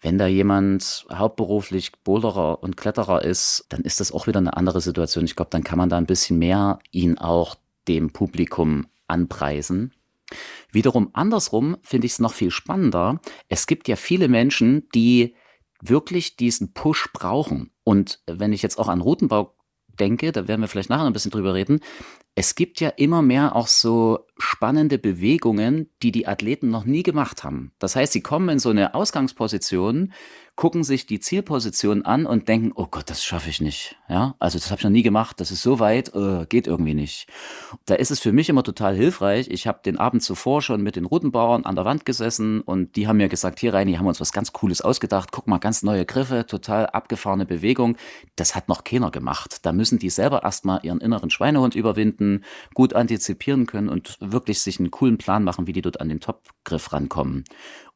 wenn da jemand hauptberuflich Boulderer und Kletterer ist, dann ist das auch wieder eine andere Situation. Ich glaube, dann kann man da ein bisschen mehr ihn auch dem Publikum anpreisen. Wiederum andersrum finde ich es noch viel spannender. Es gibt ja viele Menschen, die wirklich diesen Push brauchen. Und wenn ich jetzt auch an Routenbau denke, da werden wir vielleicht nachher ein bisschen drüber reden, es gibt ja immer mehr auch so spannende Bewegungen, die die Athleten noch nie gemacht haben. Das heißt, sie kommen in so eine Ausgangsposition, gucken sich die Zielposition an und denken, oh Gott, das schaffe ich nicht. Ja, also das habe ich noch nie gemacht, das ist so weit, äh, geht irgendwie nicht. Da ist es für mich immer total hilfreich. Ich habe den Abend zuvor schon mit den Routenbauern an der Wand gesessen und die haben mir gesagt, hier Reini, haben wir uns was ganz Cooles ausgedacht. Guck mal, ganz neue Griffe, total abgefahrene Bewegung. Das hat noch keiner gemacht. Da müssen die selber erstmal ihren inneren Schweinehund überwinden, gut antizipieren können und wirklich sich einen coolen Plan machen, wie die dort an den Topgriff rankommen.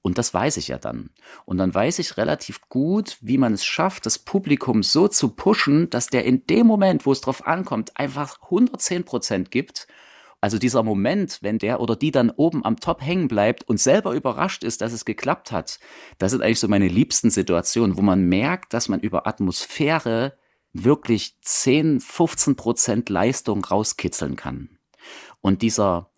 Und das weiß ich ja dann. Und dann weiß ich relativ gut, wie man es schafft, das Publikum so zu pushen, dass der in dem Moment, wo es drauf ankommt, einfach 110 Prozent gibt. Also dieser Moment, wenn der oder die dann oben am Top hängen bleibt und selber überrascht ist, dass es geklappt hat, das sind eigentlich so meine liebsten Situationen, wo man merkt, dass man über Atmosphäre wirklich 10, 15 Prozent Leistung rauskitzeln kann. Und dieser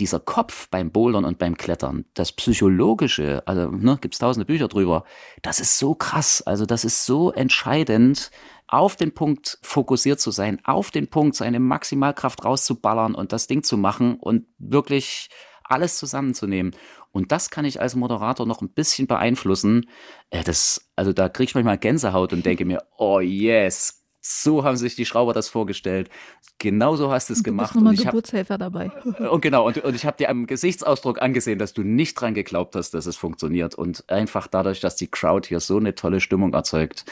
dieser Kopf beim Bouldern und beim Klettern, das Psychologische, also ne, gibt tausende Bücher drüber, das ist so krass, also das ist so entscheidend, auf den Punkt fokussiert zu sein, auf den Punkt seine Maximalkraft rauszuballern und das Ding zu machen und wirklich alles zusammenzunehmen. Und das kann ich als Moderator noch ein bisschen beeinflussen. Äh, das, also da kriege ich manchmal Gänsehaut und denke mir, oh yes, so haben sich die Schrauber das vorgestellt. Genau so hast du es du gemacht. Bist und ich Geburtshelfer hab, dabei. Und genau, und, und ich habe dir am Gesichtsausdruck angesehen, dass du nicht dran geglaubt hast, dass es funktioniert. Und einfach dadurch, dass die Crowd hier so eine tolle Stimmung erzeugt,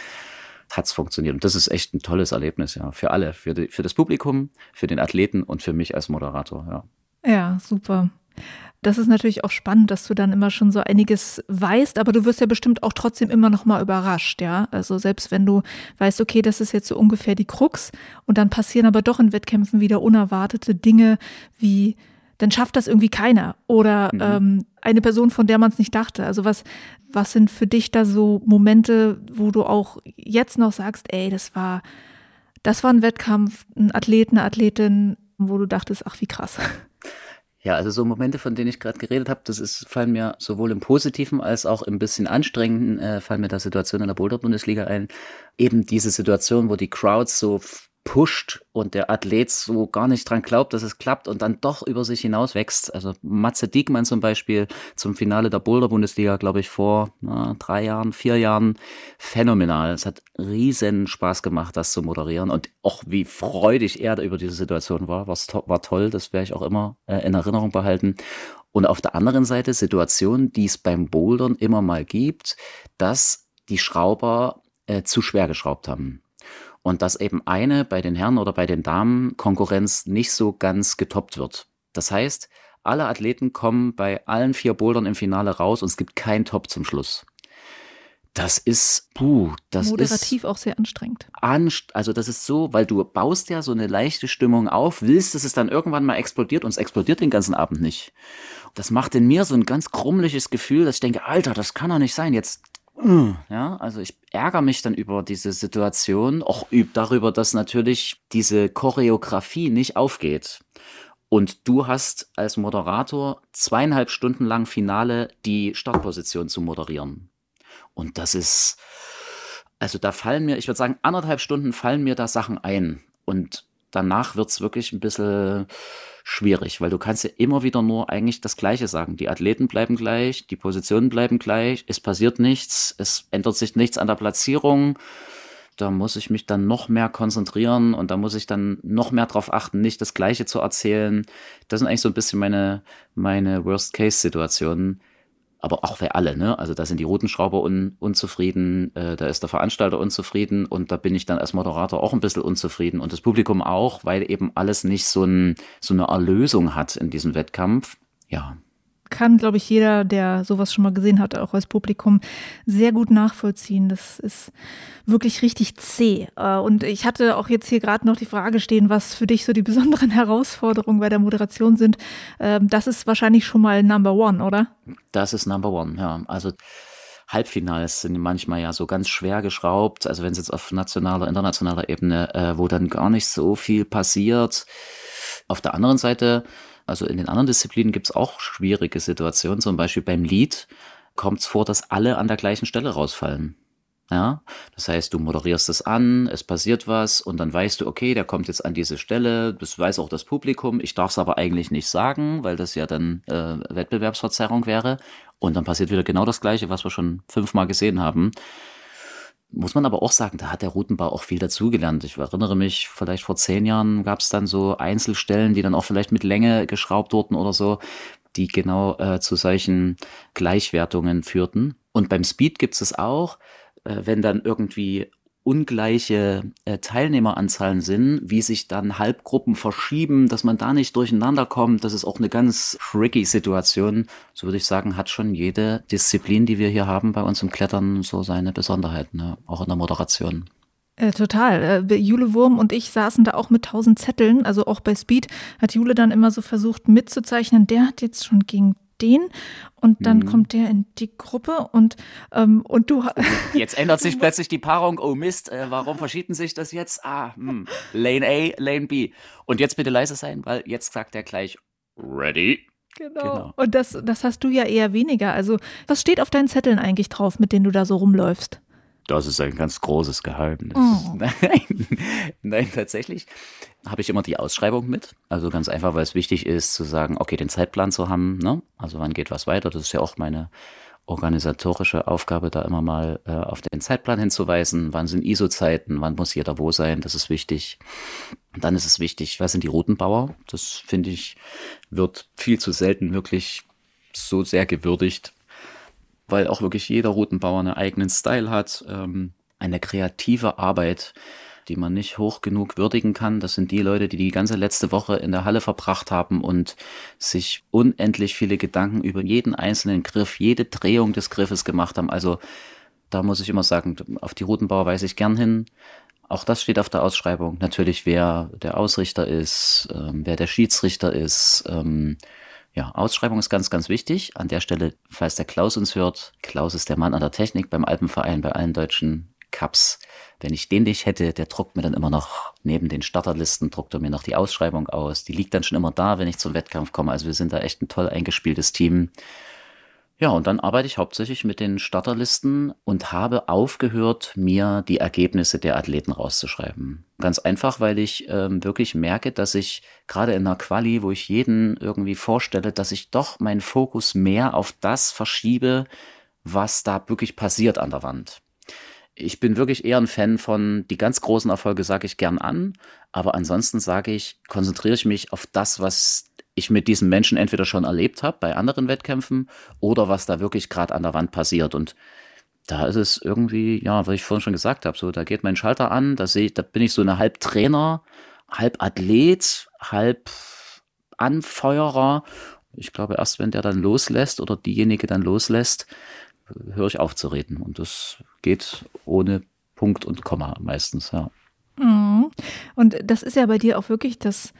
hat es funktioniert. Und das ist echt ein tolles Erlebnis, ja. Für alle, für, die, für das Publikum, für den Athleten und für mich als Moderator, ja. Ja, super. Das ist natürlich auch spannend, dass du dann immer schon so einiges weißt, aber du wirst ja bestimmt auch trotzdem immer noch mal überrascht, ja? Also selbst wenn du weißt, okay, das ist jetzt so ungefähr die Krux und dann passieren aber doch in Wettkämpfen wieder unerwartete Dinge wie dann schafft das irgendwie keiner oder mhm. ähm, eine Person, von der man es nicht dachte. Also was, was sind für dich da so Momente, wo du auch jetzt noch sagst, ey, das war, das war ein Wettkampf, ein Athlet, eine Athletin, wo du dachtest, ach wie krass. Ja, also so Momente, von denen ich gerade geredet habe, das ist, fallen mir sowohl im Positiven als auch im bisschen anstrengenden, äh, fallen mir da Situationen in der Boulder-Bundesliga ein. Eben diese Situation, wo die Crowds so pusht und der Athlet so gar nicht dran glaubt, dass es klappt und dann doch über sich hinaus wächst. Also Matze Diekmann zum Beispiel zum Finale der Boulder-Bundesliga, glaube ich, vor na, drei Jahren, vier Jahren, phänomenal. Es hat riesen Spaß gemacht, das zu moderieren und auch wie freudig er über diese Situation war, war, war toll. Das werde ich auch immer äh, in Erinnerung behalten. Und auf der anderen Seite Situationen, die es beim Bouldern immer mal gibt, dass die Schrauber äh, zu schwer geschraubt haben und dass eben eine bei den Herren oder bei den Damen Konkurrenz nicht so ganz getoppt wird. Das heißt, alle Athleten kommen bei allen vier Bouldern im Finale raus und es gibt keinen Top zum Schluss. Das ist, puh, das Moderativ ist auch sehr anstrengend. Anst also das ist so, weil du baust ja so eine leichte Stimmung auf, willst, dass es dann irgendwann mal explodiert und es explodiert den ganzen Abend nicht. Das macht in mir so ein ganz krummliches Gefühl, dass ich denke, Alter, das kann doch nicht sein. Jetzt ja, also ich ärgere mich dann über diese Situation, auch darüber, dass natürlich diese Choreografie nicht aufgeht. Und du hast als Moderator zweieinhalb Stunden lang Finale die Startposition zu moderieren. Und das ist, also da fallen mir, ich würde sagen, anderthalb Stunden fallen mir da Sachen ein. Und danach wird's wirklich ein bisschen schwierig, weil du kannst ja immer wieder nur eigentlich das Gleiche sagen. Die Athleten bleiben gleich, die Positionen bleiben gleich, es passiert nichts, es ändert sich nichts an der Platzierung. Da muss ich mich dann noch mehr konzentrieren und da muss ich dann noch mehr darauf achten, nicht das Gleiche zu erzählen. Das sind eigentlich so ein bisschen meine, meine Worst-Case-Situationen aber auch für alle, ne? Also da sind die Routenschrauber un, unzufrieden, äh, da ist der Veranstalter unzufrieden und da bin ich dann als Moderator auch ein bisschen unzufrieden und das Publikum auch, weil eben alles nicht so, ein, so eine Erlösung hat in diesem Wettkampf. Ja, kann, glaube ich, jeder, der sowas schon mal gesehen hat, auch als Publikum, sehr gut nachvollziehen. Das ist wirklich richtig zäh. Äh, und ich hatte auch jetzt hier gerade noch die Frage stehen, was für dich so die besonderen Herausforderungen bei der Moderation sind. Ähm, das ist wahrscheinlich schon mal Number One, oder? Das ist Number One, ja. Also Halbfinals sind manchmal ja so ganz schwer geschraubt. Also wenn es jetzt auf nationaler, internationaler Ebene, äh, wo dann gar nicht so viel passiert. Auf der anderen Seite also in den anderen Disziplinen gibt es auch schwierige Situationen. Zum Beispiel beim Lied kommt es vor, dass alle an der gleichen Stelle rausfallen. Ja, das heißt, du moderierst es an, es passiert was und dann weißt du, okay, der kommt jetzt an diese Stelle, das weiß auch das Publikum, ich darf es aber eigentlich nicht sagen, weil das ja dann äh, Wettbewerbsverzerrung wäre. Und dann passiert wieder genau das Gleiche, was wir schon fünfmal gesehen haben. Muss man aber auch sagen, da hat der Routenbau auch viel dazugelernt. Ich erinnere mich, vielleicht vor zehn Jahren gab es dann so Einzelstellen, die dann auch vielleicht mit Länge geschraubt wurden oder so, die genau äh, zu solchen Gleichwertungen führten. Und beim Speed gibt es auch äh, wenn dann irgendwie ungleiche äh, Teilnehmeranzahlen sind, wie sich dann Halbgruppen verschieben, dass man da nicht durcheinander kommt. Das ist auch eine ganz tricky Situation. So würde ich sagen, hat schon jede Disziplin, die wir hier haben bei uns im Klettern, so seine Besonderheiten, ne? auch in der Moderation. Äh, total. Äh, Jule Wurm und ich saßen da auch mit tausend Zetteln. Also auch bei Speed hat Jule dann immer so versucht mitzuzeichnen. Der hat jetzt schon gegen den und dann mhm. kommt der in die Gruppe und, ähm, und du. Jetzt ändert sich plötzlich die Paarung. Oh Mist, äh, warum verschieden sich das jetzt? Ah, hm. Lane A, Lane B. Und jetzt bitte leise sein, weil jetzt sagt er gleich Ready. Genau. genau. Und das, das hast du ja eher weniger. Also, was steht auf deinen Zetteln eigentlich drauf, mit denen du da so rumläufst? Das ist ein ganz großes Geheimnis. Oh. Nein, nein, tatsächlich habe ich immer die Ausschreibung mit. Also ganz einfach, weil es wichtig ist zu sagen, okay, den Zeitplan zu haben. Ne? Also wann geht was weiter? Das ist ja auch meine organisatorische Aufgabe, da immer mal äh, auf den Zeitplan hinzuweisen. Wann sind ISO-Zeiten? Wann muss jeder wo sein? Das ist wichtig. Und dann ist es wichtig, was sind die Routenbauer? Das finde ich, wird viel zu selten wirklich so sehr gewürdigt weil auch wirklich jeder Routenbauer einen eigenen Style hat, ähm, eine kreative Arbeit, die man nicht hoch genug würdigen kann. Das sind die Leute, die die ganze letzte Woche in der Halle verbracht haben und sich unendlich viele Gedanken über jeden einzelnen Griff, jede Drehung des Griffes gemacht haben. Also da muss ich immer sagen, auf die Routenbauer weise ich gern hin. Auch das steht auf der Ausschreibung. Natürlich, wer der Ausrichter ist, ähm, wer der Schiedsrichter ist, ähm, ja, Ausschreibung ist ganz, ganz wichtig. An der Stelle, falls der Klaus uns hört, Klaus ist der Mann an der Technik beim Alpenverein, bei allen deutschen Cups. Wenn ich den nicht hätte, der druckt mir dann immer noch neben den Starterlisten, druckt er mir noch die Ausschreibung aus. Die liegt dann schon immer da, wenn ich zum Wettkampf komme. Also wir sind da echt ein toll eingespieltes Team. Ja, und dann arbeite ich hauptsächlich mit den Starterlisten und habe aufgehört, mir die Ergebnisse der Athleten rauszuschreiben. Ganz einfach, weil ich ähm, wirklich merke, dass ich gerade in einer Quali, wo ich jeden irgendwie vorstelle, dass ich doch meinen Fokus mehr auf das verschiebe, was da wirklich passiert an der Wand. Ich bin wirklich eher ein Fan von, die ganz großen Erfolge sage ich gern an, aber ansonsten sage ich, konzentriere ich mich auf das, was ich mit diesen Menschen entweder schon erlebt habe bei anderen Wettkämpfen oder was da wirklich gerade an der Wand passiert. Und da ist es irgendwie, ja, was ich vorhin schon gesagt habe, so, da geht mein Schalter an, da sehe ich, da bin ich so eine halb Trainer, halb Athlet, halb Anfeuerer. Ich glaube, erst wenn der dann loslässt oder diejenige dann loslässt, höre ich auf zu reden. Und das geht ohne Punkt und Komma meistens, ja. Mhm. Und das ist ja bei dir auch wirklich das,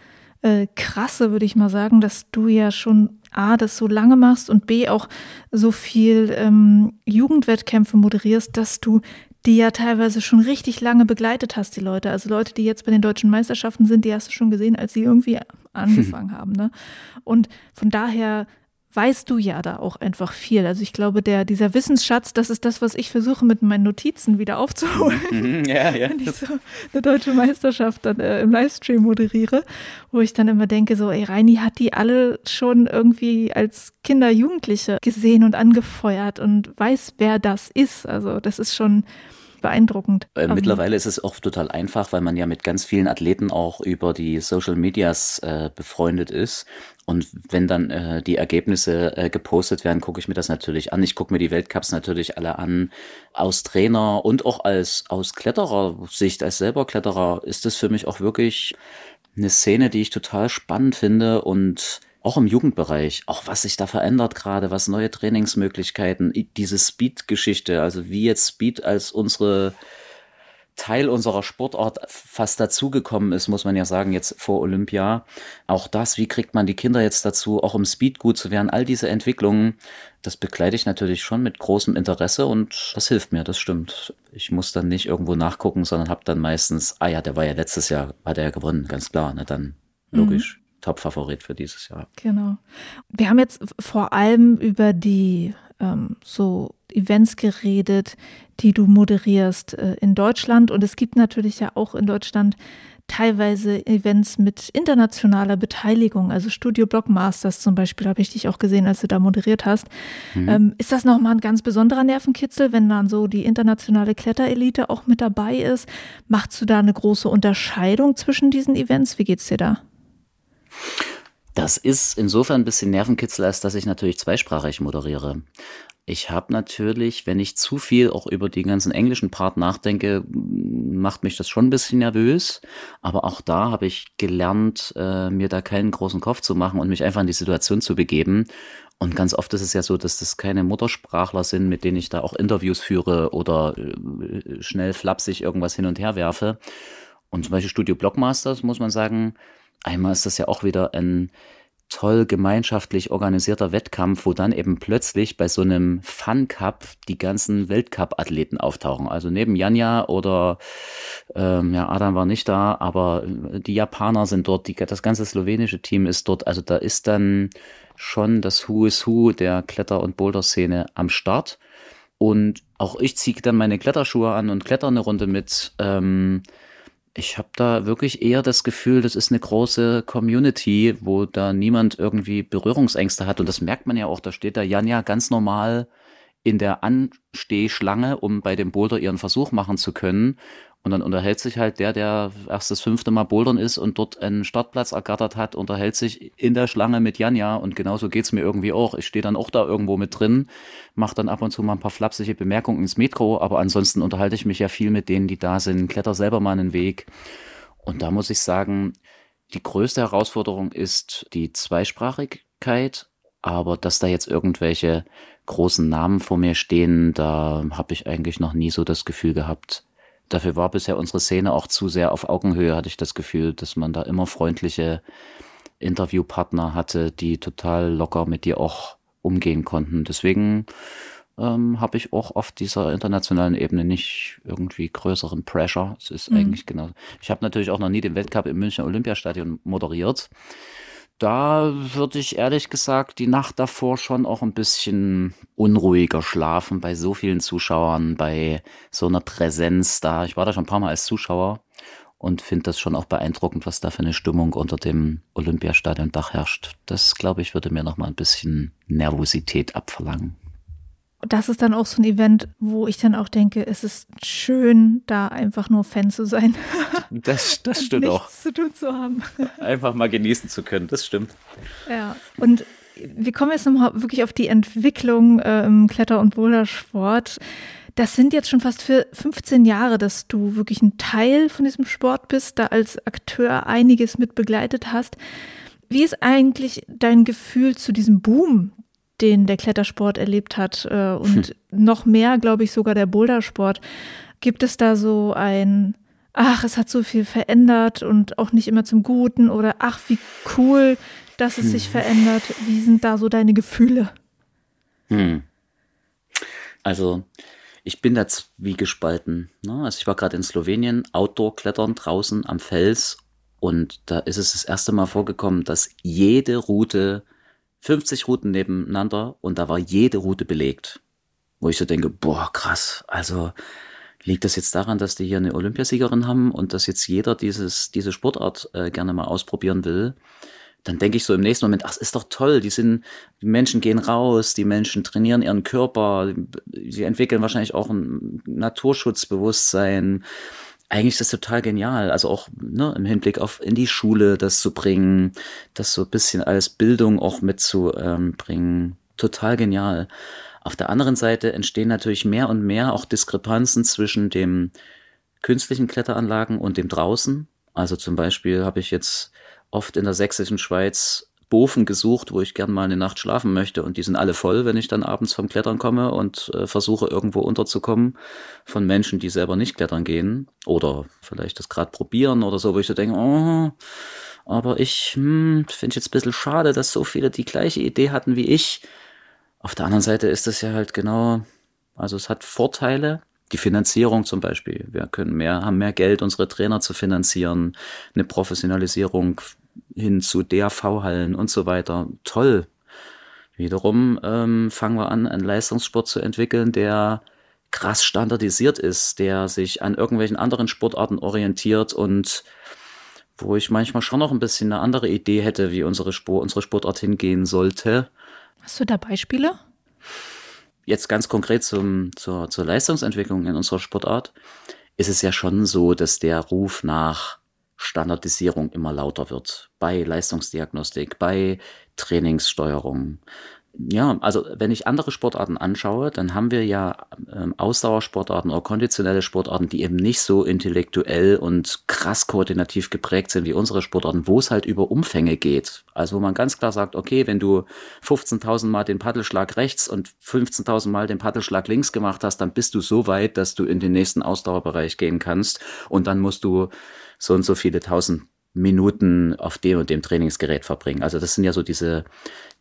äh, krasse, würde ich mal sagen, dass du ja schon A, das so lange machst und B, auch so viel ähm, Jugendwettkämpfe moderierst, dass du die ja teilweise schon richtig lange begleitet hast, die Leute. Also Leute, die jetzt bei den deutschen Meisterschaften sind, die hast du schon gesehen, als sie irgendwie angefangen haben. Ne? Und von daher weißt du ja da auch einfach viel. Also ich glaube, der, dieser Wissensschatz, das ist das, was ich versuche mit meinen Notizen wieder aufzuholen. Mhm, ja, ja. Wenn ich so eine deutsche Meisterschaft dann äh, im Livestream moderiere, wo ich dann immer denke, so, ey, Reini hat die alle schon irgendwie als Kinder, Jugendliche gesehen und angefeuert und weiß, wer das ist. Also das ist schon beeindruckend. Äh, mittlerweile ist es auch total einfach, weil man ja mit ganz vielen Athleten auch über die Social Medias äh, befreundet ist. Und wenn dann äh, die Ergebnisse äh, gepostet werden, gucke ich mir das natürlich an. Ich gucke mir die Weltcups natürlich alle an. Aus Trainer und auch als aus Kletterer-Sicht, als selber Kletterer, ist das für mich auch wirklich eine Szene, die ich total spannend finde und auch im Jugendbereich, auch was sich da verändert gerade, was neue Trainingsmöglichkeiten, diese Speed-Geschichte, also wie jetzt Speed als unsere Teil unserer Sportart fast dazugekommen ist, muss man ja sagen, jetzt vor Olympia. Auch das, wie kriegt man die Kinder jetzt dazu, auch im Speed gut zu werden, all diese Entwicklungen, das begleite ich natürlich schon mit großem Interesse und das hilft mir, das stimmt. Ich muss dann nicht irgendwo nachgucken, sondern habe dann meistens, ah ja, der war ja letztes Jahr, hat er ja gewonnen, ganz klar, ne, dann logisch. Mhm. Top-Favorit für dieses Jahr. Genau. Wir haben jetzt vor allem über die ähm, so Events geredet, die du moderierst äh, in Deutschland. Und es gibt natürlich ja auch in Deutschland teilweise Events mit internationaler Beteiligung, also Studio Blockmasters zum Beispiel, habe ich dich auch gesehen, als du da moderiert hast. Mhm. Ähm, ist das nochmal ein ganz besonderer Nervenkitzel, wenn dann so die internationale Kletterelite auch mit dabei ist? Machst du da eine große Unterscheidung zwischen diesen Events? Wie geht's dir da? Das ist insofern ein bisschen Nervenkitzel, als dass ich natürlich zweisprachig moderiere. Ich habe natürlich, wenn ich zu viel auch über den ganzen englischen Part nachdenke, macht mich das schon ein bisschen nervös. Aber auch da habe ich gelernt, äh, mir da keinen großen Kopf zu machen und mich einfach in die Situation zu begeben. Und ganz oft ist es ja so, dass das keine Muttersprachler sind, mit denen ich da auch Interviews führe oder äh, schnell flapsig irgendwas hin und her werfe. Und zum Beispiel Studio Blockmasters muss man sagen, einmal ist das ja auch wieder ein toll gemeinschaftlich organisierter Wettkampf, wo dann eben plötzlich bei so einem Fun Cup die ganzen Weltcup-Athleten auftauchen. Also neben Janja oder ähm, ja, Adam war nicht da, aber die Japaner sind dort, die, das ganze slowenische Team ist dort. Also da ist dann schon das Who is Who der Kletter- und Boulder-Szene am Start. Und auch ich ziehe dann meine Kletterschuhe an und kletter eine Runde mit. Ähm, ich habe da wirklich eher das Gefühl, das ist eine große Community, wo da niemand irgendwie Berührungsängste hat. Und das merkt man ja auch, da steht da Janja ganz normal in der Anstehschlange, um bei dem Boulder ihren Versuch machen zu können. Und dann unterhält sich halt der, der erst das fünfte Mal bouldern ist und dort einen Startplatz ergattert hat, unterhält sich in der Schlange mit Janja. Und genauso geht's mir irgendwie auch. Ich stehe dann auch da irgendwo mit drin, mache dann ab und zu mal ein paar flapsige Bemerkungen ins Metro, aber ansonsten unterhalte ich mich ja viel mit denen, die da sind, kletter selber mal einen Weg. Und da muss ich sagen, die größte Herausforderung ist die Zweisprachigkeit, aber dass da jetzt irgendwelche großen Namen vor mir stehen, da habe ich eigentlich noch nie so das Gefühl gehabt, dafür war bisher unsere Szene auch zu sehr auf Augenhöhe, hatte ich das Gefühl, dass man da immer freundliche Interviewpartner hatte, die total locker mit dir auch umgehen konnten. Deswegen ähm, habe ich auch auf dieser internationalen Ebene nicht irgendwie größeren Pressure. Es ist mhm. eigentlich genau. Ich habe natürlich auch noch nie den Weltcup im Münchner Olympiastadion moderiert da würde ich ehrlich gesagt die Nacht davor schon auch ein bisschen unruhiger schlafen bei so vielen Zuschauern, bei so einer Präsenz da. Ich war da schon ein paar Mal als Zuschauer und finde das schon auch beeindruckend, was da für eine Stimmung unter dem Olympiastadion-Dach herrscht. Das, glaube ich, würde mir noch mal ein bisschen Nervosität abverlangen das ist dann auch so ein Event, wo ich dann auch denke, es ist schön, da einfach nur Fan zu sein. Das, das stimmt nichts auch. zu tun zu haben. Einfach mal genießen zu können, das stimmt. Ja, und wir kommen jetzt nochmal wirklich auf die Entwicklung äh, im Kletter- und Bouldersport. Das sind jetzt schon fast für 15 Jahre, dass du wirklich ein Teil von diesem Sport bist, da als Akteur einiges mit begleitet hast. Wie ist eigentlich dein Gefühl zu diesem Boom, den der Klettersport erlebt hat äh, und hm. noch mehr, glaube ich, sogar der Bouldersport. Gibt es da so ein, ach, es hat so viel verändert und auch nicht immer zum Guten oder ach, wie cool, dass es hm. sich verändert. Wie sind da so deine Gefühle? Hm. Also, ich bin da wie gespalten. Ne? Also ich war gerade in Slowenien, Outdoor-Klettern draußen am Fels und da ist es das erste Mal vorgekommen, dass jede Route 50 Routen nebeneinander und da war jede Route belegt. Wo ich so denke, boah, krass. Also liegt das jetzt daran, dass die hier eine Olympiasiegerin haben und dass jetzt jeder dieses, diese Sportart äh, gerne mal ausprobieren will? Dann denke ich so im nächsten Moment, ach, ist doch toll, die sind, die Menschen gehen raus, die Menschen trainieren ihren Körper, sie entwickeln wahrscheinlich auch ein Naturschutzbewusstsein eigentlich ist das total genial. Also auch ne, im Hinblick auf in die Schule das zu bringen, das so ein bisschen als Bildung auch mitzubringen. total genial. Auf der anderen Seite entstehen natürlich mehr und mehr auch Diskrepanzen zwischen dem künstlichen Kletteranlagen und dem draußen. Also zum Beispiel habe ich jetzt oft in der sächsischen Schweiz Bofen gesucht, wo ich gern mal eine Nacht schlafen möchte und die sind alle voll, wenn ich dann abends vom Klettern komme und äh, versuche irgendwo unterzukommen von Menschen, die selber nicht klettern gehen oder vielleicht das gerade probieren oder so, wo ich so denke, oh, aber ich hm, finde jetzt ein bisschen schade, dass so viele die gleiche Idee hatten wie ich. Auf der anderen Seite ist das ja halt genau, also es hat Vorteile, die Finanzierung zum Beispiel. Wir können mehr, haben mehr Geld, unsere Trainer zu finanzieren, eine Professionalisierung hin zu DAV-Hallen und so weiter. Toll. Wiederum ähm, fangen wir an, einen Leistungssport zu entwickeln, der krass standardisiert ist, der sich an irgendwelchen anderen Sportarten orientiert und wo ich manchmal schon noch ein bisschen eine andere Idee hätte, wie unsere, Sport, unsere Sportart hingehen sollte. Hast du da Beispiele? Jetzt ganz konkret zum, zur, zur Leistungsentwicklung in unserer Sportart ist es ja schon so, dass der Ruf nach Standardisierung immer lauter wird. Bei Leistungsdiagnostik, bei Trainingssteuerung, ja, also wenn ich andere Sportarten anschaue, dann haben wir ja ähm, Ausdauersportarten oder konditionelle Sportarten, die eben nicht so intellektuell und krass koordinativ geprägt sind wie unsere Sportarten, wo es halt über Umfänge geht. Also wo man ganz klar sagt, okay, wenn du 15.000 Mal den Paddelschlag rechts und 15.000 Mal den Paddelschlag links gemacht hast, dann bist du so weit, dass du in den nächsten Ausdauerbereich gehen kannst und dann musst du so und so viele tausend Minuten auf dem und dem Trainingsgerät verbringen. Also das sind ja so diese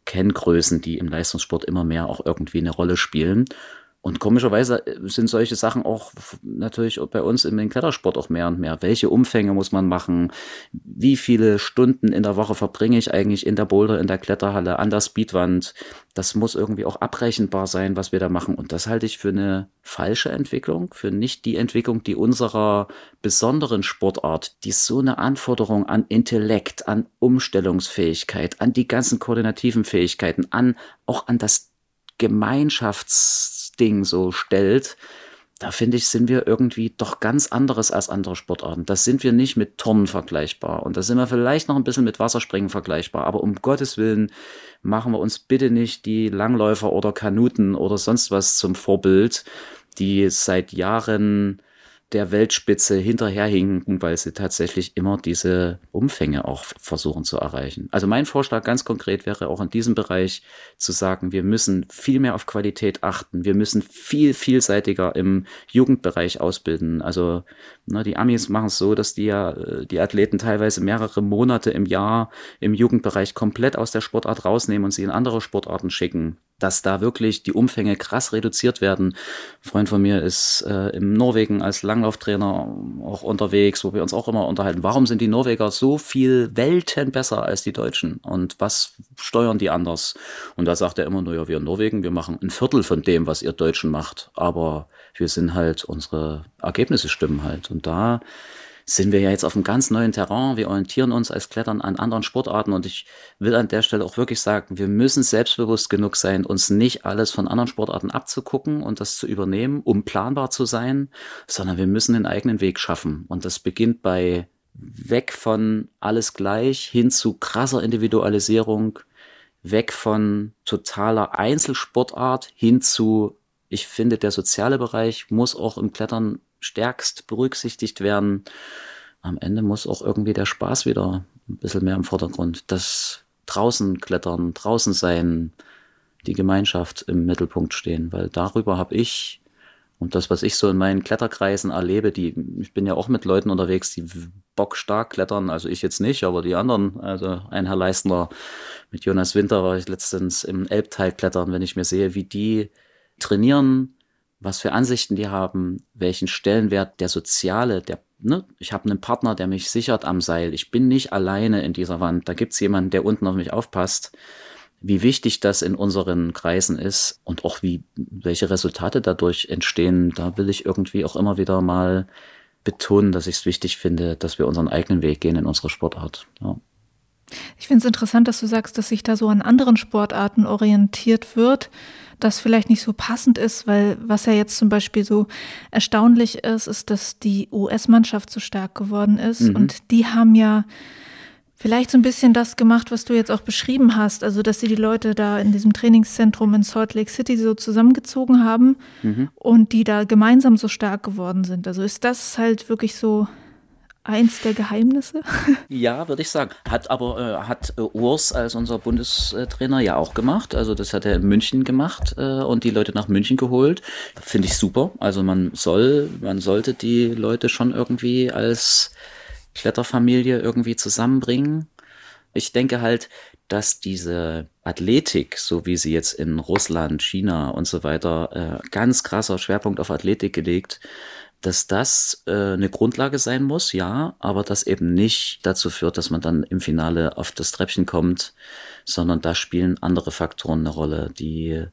Kenngrößen, die im Leistungssport immer mehr auch irgendwie eine Rolle spielen. Und komischerweise äh, sind solche Sachen auch natürlich bei uns im Klettersport auch mehr und mehr. Welche Umfänge muss man machen? Wie viele Stunden in der Woche verbringe ich eigentlich in der Boulder, in der Kletterhalle, an der Speedwand? Das muss irgendwie auch abrechenbar sein, was wir da machen. Und das halte ich für eine falsche Entwicklung, für nicht die Entwicklung, die unserer besonderen Sportart, die so eine Anforderung an Intellekt, an Umstellungsfähigkeit, an die ganzen koordinativen Fähigkeiten, an auch an das Gemeinschaftsding so stellt, da finde ich, sind wir irgendwie doch ganz anderes als andere Sportarten. Das sind wir nicht mit Turnen vergleichbar. Und da sind wir vielleicht noch ein bisschen mit Wasserspringen vergleichbar. Aber um Gottes Willen machen wir uns bitte nicht die Langläufer oder Kanuten oder sonst was zum Vorbild, die seit Jahren der Weltspitze hinterherhinken, weil sie tatsächlich immer diese Umfänge auch versuchen zu erreichen. Also mein Vorschlag ganz konkret wäre auch in diesem Bereich zu sagen, wir müssen viel mehr auf Qualität achten. Wir müssen viel vielseitiger im Jugendbereich ausbilden. Also ne, die Amis machen es so, dass die ja äh, die Athleten teilweise mehrere Monate im Jahr im Jugendbereich komplett aus der Sportart rausnehmen und sie in andere Sportarten schicken dass da wirklich die Umfänge krass reduziert werden. Ein Freund von mir ist äh, im Norwegen als Langlauftrainer auch unterwegs, wo wir uns auch immer unterhalten. Warum sind die Norweger so viel Welten besser als die Deutschen? Und was steuern die anders? Und da sagt er immer nur, ja, wir in Norwegen, wir machen ein Viertel von dem, was ihr Deutschen macht. Aber wir sind halt, unsere Ergebnisse stimmen halt. Und da sind wir ja jetzt auf einem ganz neuen Terrain. Wir orientieren uns als Klettern an anderen Sportarten und ich will an der Stelle auch wirklich sagen, wir müssen selbstbewusst genug sein, uns nicht alles von anderen Sportarten abzugucken und das zu übernehmen, um planbar zu sein, sondern wir müssen den eigenen Weg schaffen. Und das beginnt bei weg von alles gleich hin zu krasser Individualisierung, weg von totaler Einzelsportart hin zu, ich finde, der soziale Bereich muss auch im Klettern stärkst berücksichtigt werden. Am Ende muss auch irgendwie der Spaß wieder ein bisschen mehr im Vordergrund. Das draußen klettern, draußen sein, die Gemeinschaft im Mittelpunkt stehen, weil darüber habe ich und das, was ich so in meinen Kletterkreisen erlebe, die, ich bin ja auch mit Leuten unterwegs, die bockstark klettern, also ich jetzt nicht, aber die anderen, also ein Herr Leistner mit Jonas Winter war ich letztens im Elbteil klettern, wenn ich mir sehe, wie die trainieren, was für Ansichten die haben, welchen Stellenwert der soziale, der, ne, ich habe einen Partner, der mich sichert am Seil. Ich bin nicht alleine in dieser Wand. Da gibt's jemanden, der unten auf mich aufpasst. Wie wichtig das in unseren Kreisen ist und auch wie, welche Resultate dadurch entstehen, da will ich irgendwie auch immer wieder mal betonen, dass ich es wichtig finde, dass wir unseren eigenen Weg gehen in unserer Sportart. Ja. Ich finde es interessant, dass du sagst, dass sich da so an anderen Sportarten orientiert wird, das vielleicht nicht so passend ist, weil was ja jetzt zum Beispiel so erstaunlich ist, ist, dass die US-Mannschaft so stark geworden ist mhm. und die haben ja vielleicht so ein bisschen das gemacht, was du jetzt auch beschrieben hast, also dass sie die Leute da in diesem Trainingszentrum in Salt Lake City so zusammengezogen haben mhm. und die da gemeinsam so stark geworden sind. Also ist das halt wirklich so eins der Geheimnisse? Ja, würde ich sagen. Hat aber äh, hat äh, Urs als unser Bundestrainer ja auch gemacht. Also das hat er in München gemacht äh, und die Leute nach München geholt. Finde ich super. Also man soll, man sollte die Leute schon irgendwie als Kletterfamilie irgendwie zusammenbringen. Ich denke halt, dass diese Athletik, so wie sie jetzt in Russland, China und so weiter, äh, ganz krasser Schwerpunkt auf Athletik gelegt, dass das äh, eine Grundlage sein muss, ja, aber das eben nicht dazu führt, dass man dann im Finale auf das Treppchen kommt, sondern da spielen andere Faktoren eine Rolle, die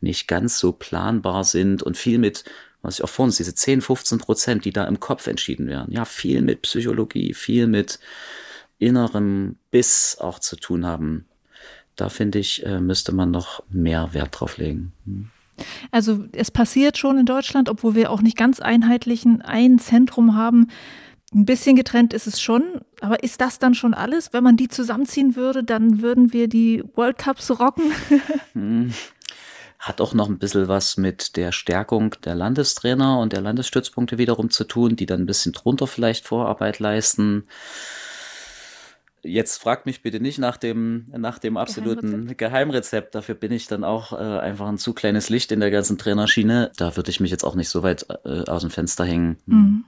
nicht ganz so planbar sind und viel mit, was ich auch vorhin, diese 10, 15 Prozent, die da im Kopf entschieden werden. Ja, viel mit Psychologie, viel mit innerem Biss auch zu tun haben. Da finde ich, äh, müsste man noch mehr Wert drauf legen. Hm. Also es passiert schon in Deutschland, obwohl wir auch nicht ganz einheitlichen ein Zentrum haben. Ein bisschen getrennt ist es schon, aber ist das dann schon alles? Wenn man die zusammenziehen würde, dann würden wir die World Cups rocken? Hm. Hat auch noch ein bisschen was mit der Stärkung der Landestrainer und der Landesstützpunkte wiederum zu tun, die dann ein bisschen drunter vielleicht Vorarbeit leisten. Jetzt fragt mich bitte nicht nach dem, nach dem absoluten Geheimrezept. Geheimrezept. Dafür bin ich dann auch äh, einfach ein zu kleines Licht in der ganzen Trainerschiene. Da würde ich mich jetzt auch nicht so weit äh, aus dem Fenster hängen. Mhm.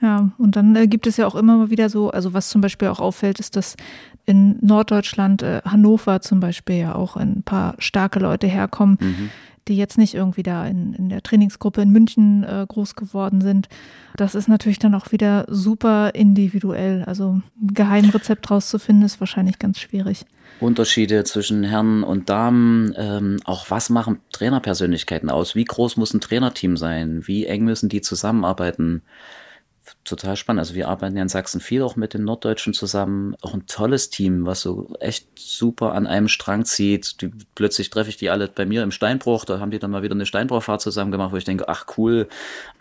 Ja, und dann äh, gibt es ja auch immer mal wieder so, also was zum Beispiel auch auffällt, ist, dass in Norddeutschland, äh, Hannover zum Beispiel ja auch ein paar starke Leute herkommen. Mhm die jetzt nicht irgendwie da in, in der Trainingsgruppe in München äh, groß geworden sind. Das ist natürlich dann auch wieder super individuell. Also ein Geheimrezept rauszufinden, ist wahrscheinlich ganz schwierig. Unterschiede zwischen Herren und Damen, ähm, auch was machen Trainerpersönlichkeiten aus? Wie groß muss ein Trainerteam sein? Wie eng müssen die zusammenarbeiten? Total spannend. Also wir arbeiten ja in Sachsen viel auch mit den Norddeutschen zusammen. Auch ein tolles Team, was so echt super an einem Strang zieht. Die, plötzlich treffe ich die alle bei mir im Steinbruch. Da haben die dann mal wieder eine Steinbruchfahrt zusammen gemacht, wo ich denke, ach cool.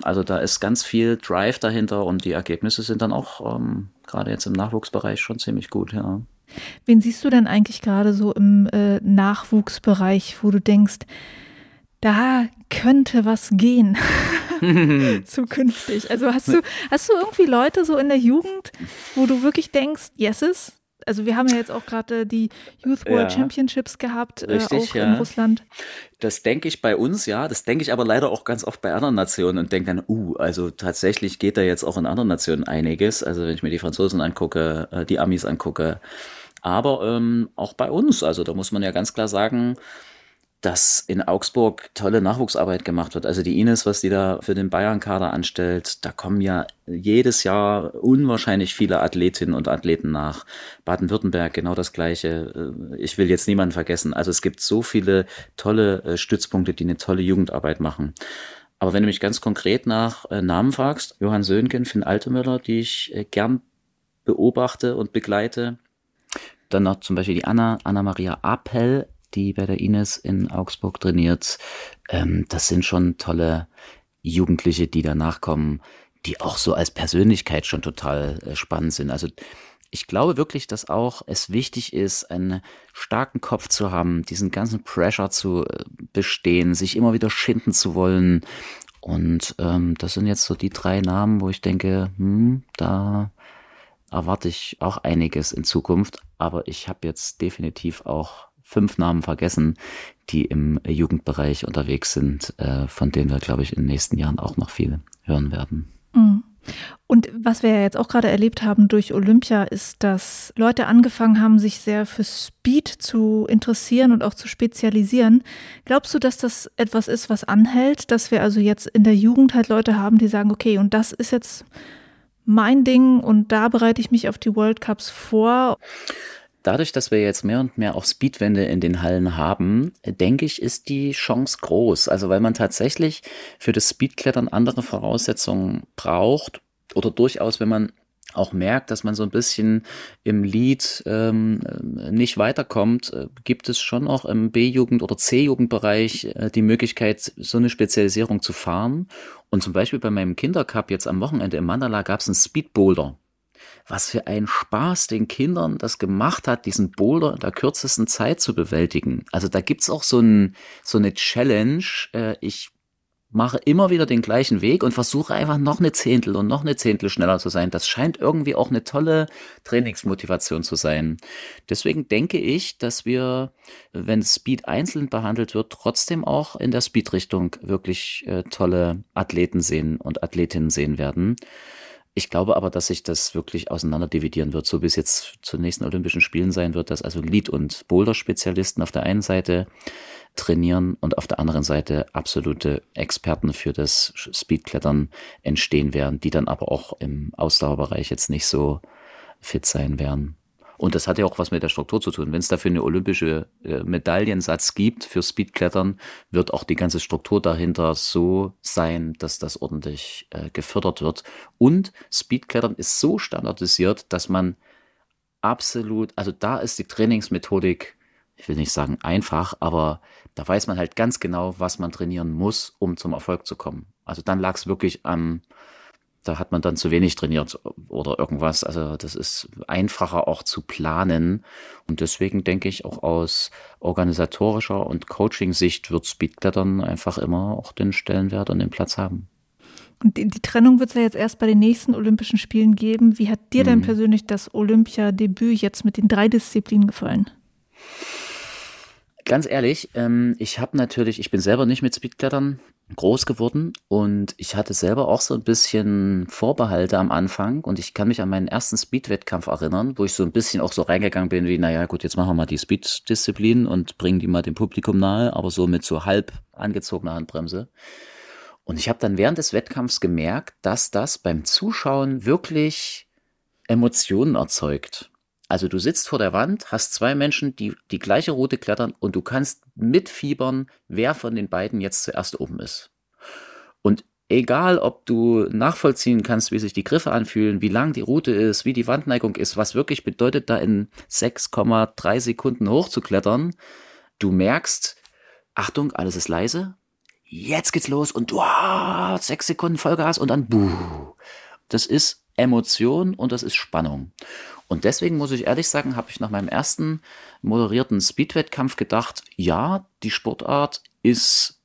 Also da ist ganz viel Drive dahinter und die Ergebnisse sind dann auch ähm, gerade jetzt im Nachwuchsbereich schon ziemlich gut, ja. Wen siehst du denn eigentlich gerade so im äh, Nachwuchsbereich, wo du denkst, da könnte was gehen zukünftig. Also hast du, hast du irgendwie Leute so in der Jugend, wo du wirklich denkst, yeses? Also wir haben ja jetzt auch gerade die Youth World ja, Championships gehabt, richtig, äh, auch ja. in Russland. Das denke ich bei uns, ja. Das denke ich aber leider auch ganz oft bei anderen Nationen und denke dann, uh, also tatsächlich geht da jetzt auch in anderen Nationen einiges. Also wenn ich mir die Franzosen angucke, äh, die Amis angucke, aber ähm, auch bei uns. Also da muss man ja ganz klar sagen, dass in Augsburg tolle Nachwuchsarbeit gemacht wird. Also die Ines, was die da für den Bayern-Kader anstellt, da kommen ja jedes Jahr unwahrscheinlich viele Athletinnen und Athleten nach. Baden-Württemberg genau das Gleiche. Äh, ich will jetzt niemanden vergessen. Also es gibt so viele tolle äh, Stützpunkte, die eine tolle Jugendarbeit machen. Aber wenn du mich ganz konkret nach äh, Namen fragst, Johann Söhngen, Finn Altemüller, die ich gern beobachte und begleite. Dann noch zum Beispiel die Anna, Anna-Maria Appel, die bei der Ines in Augsburg trainiert. Ähm, das sind schon tolle Jugendliche, die danach kommen, die auch so als Persönlichkeit schon total äh, spannend sind. Also ich glaube wirklich, dass auch es wichtig ist, einen starken Kopf zu haben, diesen ganzen Pressure zu äh, bestehen, sich immer wieder schinden zu wollen. Und ähm, das sind jetzt so die drei Namen, wo ich denke, hm, da erwarte ich auch einiges in Zukunft. Aber ich habe jetzt definitiv auch fünf Namen vergessen, die im Jugendbereich unterwegs sind, äh, von denen wir, glaube ich, in den nächsten Jahren auch noch viel hören werden. Mhm. Und was wir ja jetzt auch gerade erlebt haben durch Olympia, ist, dass Leute angefangen haben, sich sehr für Speed zu interessieren und auch zu spezialisieren. Glaubst du, dass das etwas ist, was anhält, dass wir also jetzt in der Jugend halt Leute haben, die sagen, okay, und das ist jetzt mein Ding und da bereite ich mich auf die World Cups vor? Dadurch, dass wir jetzt mehr und mehr auch Speedwände in den Hallen haben, denke ich, ist die Chance groß. Also weil man tatsächlich für das Speedklettern andere Voraussetzungen braucht oder durchaus, wenn man auch merkt, dass man so ein bisschen im Lied ähm, nicht weiterkommt, äh, gibt es schon auch im B-Jugend- oder C-Jugendbereich äh, die Möglichkeit, so eine Spezialisierung zu fahren. Und zum Beispiel bei meinem Kindercup jetzt am Wochenende im Mandala gab es einen Speedboulder was für ein Spaß den Kindern das gemacht hat, diesen Boulder in der kürzesten Zeit zu bewältigen. Also da gibt's auch so, ein, so eine Challenge. Äh, ich mache immer wieder den gleichen Weg und versuche einfach noch eine Zehntel und noch eine Zehntel schneller zu sein. Das scheint irgendwie auch eine tolle Trainingsmotivation zu sein. Deswegen denke ich, dass wir, wenn Speed einzeln behandelt wird, trotzdem auch in der Speed-Richtung wirklich äh, tolle Athleten sehen und Athletinnen sehen werden. Ich glaube aber, dass sich das wirklich auseinander dividieren wird, so bis jetzt zu nächsten Olympischen Spielen sein wird, dass also Lead- und Boulder-Spezialisten auf der einen Seite trainieren und auf der anderen Seite absolute Experten für das Speedklettern entstehen werden, die dann aber auch im Ausdauerbereich jetzt nicht so fit sein werden. Und das hat ja auch was mit der Struktur zu tun. Wenn es dafür eine olympische äh, Medaillensatz gibt für Speedklettern, wird auch die ganze Struktur dahinter so sein, dass das ordentlich äh, gefördert wird. Und Speedklettern ist so standardisiert, dass man absolut, also da ist die Trainingsmethodik, ich will nicht sagen einfach, aber da weiß man halt ganz genau, was man trainieren muss, um zum Erfolg zu kommen. Also dann lag es wirklich am, da hat man dann zu wenig trainiert oder irgendwas. Also das ist einfacher auch zu planen. Und deswegen denke ich auch aus organisatorischer und Coaching-Sicht wird Speedklettern einfach immer auch den Stellenwert und den Platz haben. Und die, die Trennung wird es ja jetzt erst bei den nächsten Olympischen Spielen geben. Wie hat dir denn mhm. persönlich das Olympiadebüt jetzt mit den drei Disziplinen gefallen? Ganz ehrlich, ähm, ich habe natürlich, ich bin selber nicht mit Speedklettern groß geworden und ich hatte selber auch so ein bisschen Vorbehalte am Anfang und ich kann mich an meinen ersten Speed-Wettkampf erinnern, wo ich so ein bisschen auch so reingegangen bin wie, naja gut, jetzt machen wir mal die Speed-Disziplin und bringen die mal dem Publikum nahe, aber so mit so halb angezogener Handbremse. Und ich habe dann während des Wettkampfs gemerkt, dass das beim Zuschauen wirklich Emotionen erzeugt. Also du sitzt vor der Wand, hast zwei Menschen, die die gleiche Route klettern und du kannst mitfiebern, wer von den beiden jetzt zuerst oben ist. Und egal, ob du nachvollziehen kannst, wie sich die Griffe anfühlen, wie lang die Route ist, wie die Wandneigung ist, was wirklich bedeutet, da in 6,3 Sekunden hochzuklettern, du merkst, Achtung, alles ist leise, jetzt geht's los und du wow, sechs Sekunden Vollgas und dann buh. Das ist Emotion und das ist Spannung. Und deswegen muss ich ehrlich sagen, habe ich nach meinem ersten moderierten Speedwettkampf gedacht, ja, die Sportart ist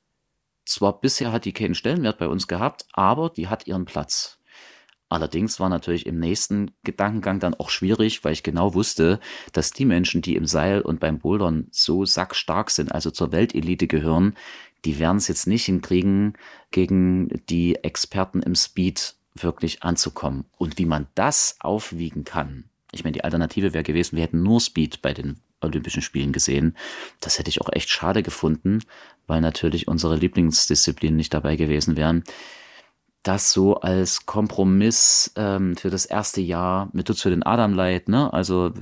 zwar bisher hat die keinen Stellenwert bei uns gehabt, aber die hat ihren Platz. Allerdings war natürlich im nächsten Gedankengang dann auch schwierig, weil ich genau wusste, dass die Menschen, die im Seil und beim Bouldern so sackstark sind, also zur Weltelite gehören, die werden es jetzt nicht hinkriegen, gegen die Experten im Speed wirklich anzukommen. Und wie man das aufwiegen kann, ich meine, die Alternative wäre gewesen, wir hätten nur Speed bei den Olympischen Spielen gesehen. Das hätte ich auch echt schade gefunden, weil natürlich unsere Lieblingsdisziplinen nicht dabei gewesen wären. Das so als Kompromiss ähm, für das erste Jahr, tut's für den Adam leid, ne? Also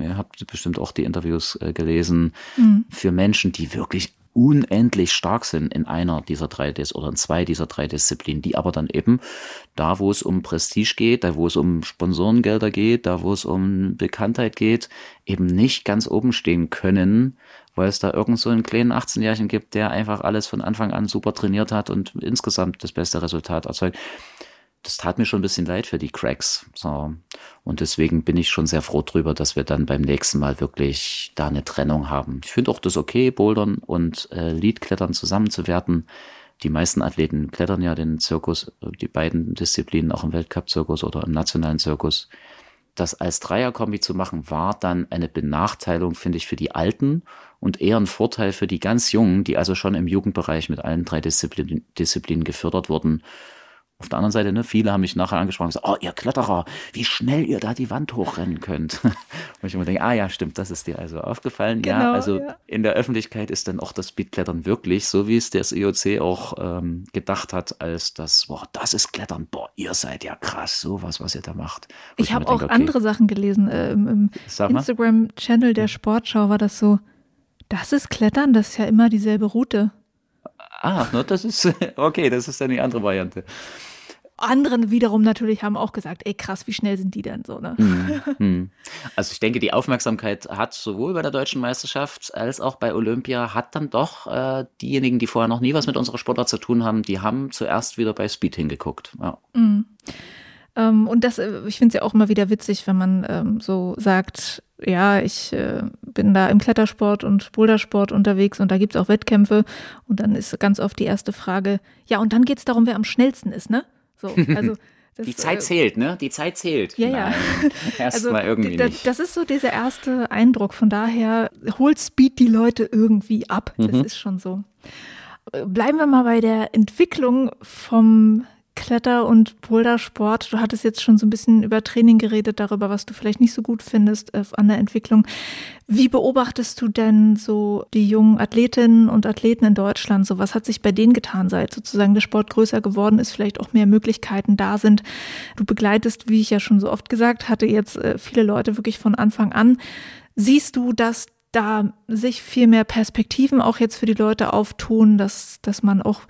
ihr habt bestimmt auch die Interviews äh, gelesen, mhm. für Menschen, die wirklich unendlich stark sind in einer dieser drei Dis oder in zwei dieser drei Disziplinen, die aber dann eben da, wo es um Prestige geht, da wo es um Sponsorengelder geht, da wo es um Bekanntheit geht, eben nicht ganz oben stehen können, weil es da irgend so einen kleinen 18-Jährigen gibt, der einfach alles von Anfang an super trainiert hat und insgesamt das beste Resultat erzeugt das tat mir schon ein bisschen leid für die Cracks. So. Und deswegen bin ich schon sehr froh drüber, dass wir dann beim nächsten Mal wirklich da eine Trennung haben. Ich finde auch das okay, Bouldern und äh, Leadklettern zusammenzuwerten. Die meisten Athleten klettern ja den Zirkus, die beiden Disziplinen auch im Weltcup-Zirkus oder im nationalen Zirkus. Das als Dreierkombi zu machen, war dann eine Benachteiligung, finde ich, für die Alten und eher ein Vorteil für die ganz Jungen, die also schon im Jugendbereich mit allen drei Disziplinen, Disziplinen gefördert wurden auf der anderen Seite, ne, viele haben mich nachher angesprochen und gesagt, oh, ihr Kletterer, wie schnell ihr da die Wand hochrennen könnt. und ich immer denke, ah ja, stimmt, das ist dir also aufgefallen. Genau, ja, also ja. in der Öffentlichkeit ist dann auch das Speedklettern wirklich, so wie es das IOC auch ähm, gedacht hat, als das, boah, das ist Klettern, boah, ihr seid ja krass, sowas, was ihr da macht. Wo ich habe auch denke, okay, andere Sachen gelesen. Äh, Im, im Instagram-Channel der Sportschau war das so, das ist Klettern, das ist ja immer dieselbe Route. Ah, ne, das ist, okay, das ist dann die andere Variante. Anderen wiederum natürlich haben auch gesagt, ey krass, wie schnell sind die denn so, ne? Mhm. Also ich denke, die Aufmerksamkeit hat sowohl bei der deutschen Meisterschaft als auch bei Olympia hat dann doch äh, diejenigen, die vorher noch nie was mit unserer Sportart zu tun haben, die haben zuerst wieder bei Speed hingeguckt. Ja. Mhm. Ähm, und das, äh, ich finde es ja auch immer wieder witzig, wenn man ähm, so sagt, ja, ich äh, bin da im Klettersport und Bouldersport unterwegs und da gibt es auch Wettkämpfe. Und dann ist ganz oft die erste Frage, ja, und dann geht es darum, wer am schnellsten ist, ne? So, also. Das, die Zeit äh, zählt, ne? Die Zeit zählt. Ja, ja. Erstmal also, irgendwie nicht. Das ist so dieser erste Eindruck. Von daher holt Speed die Leute irgendwie ab. Das mhm. ist schon so. Bleiben wir mal bei der Entwicklung vom Kletter- und Bouldersport. Du hattest jetzt schon so ein bisschen über Training geredet, darüber, was du vielleicht nicht so gut findest äh, an der Entwicklung. Wie beobachtest du denn so die jungen Athletinnen und Athleten in Deutschland? So was hat sich bei denen getan, seit sozusagen der Sport größer geworden ist, vielleicht auch mehr Möglichkeiten da sind? Du begleitest, wie ich ja schon so oft gesagt hatte, jetzt äh, viele Leute wirklich von Anfang an. Siehst du, dass da sich viel mehr Perspektiven auch jetzt für die Leute auftun, dass, dass man auch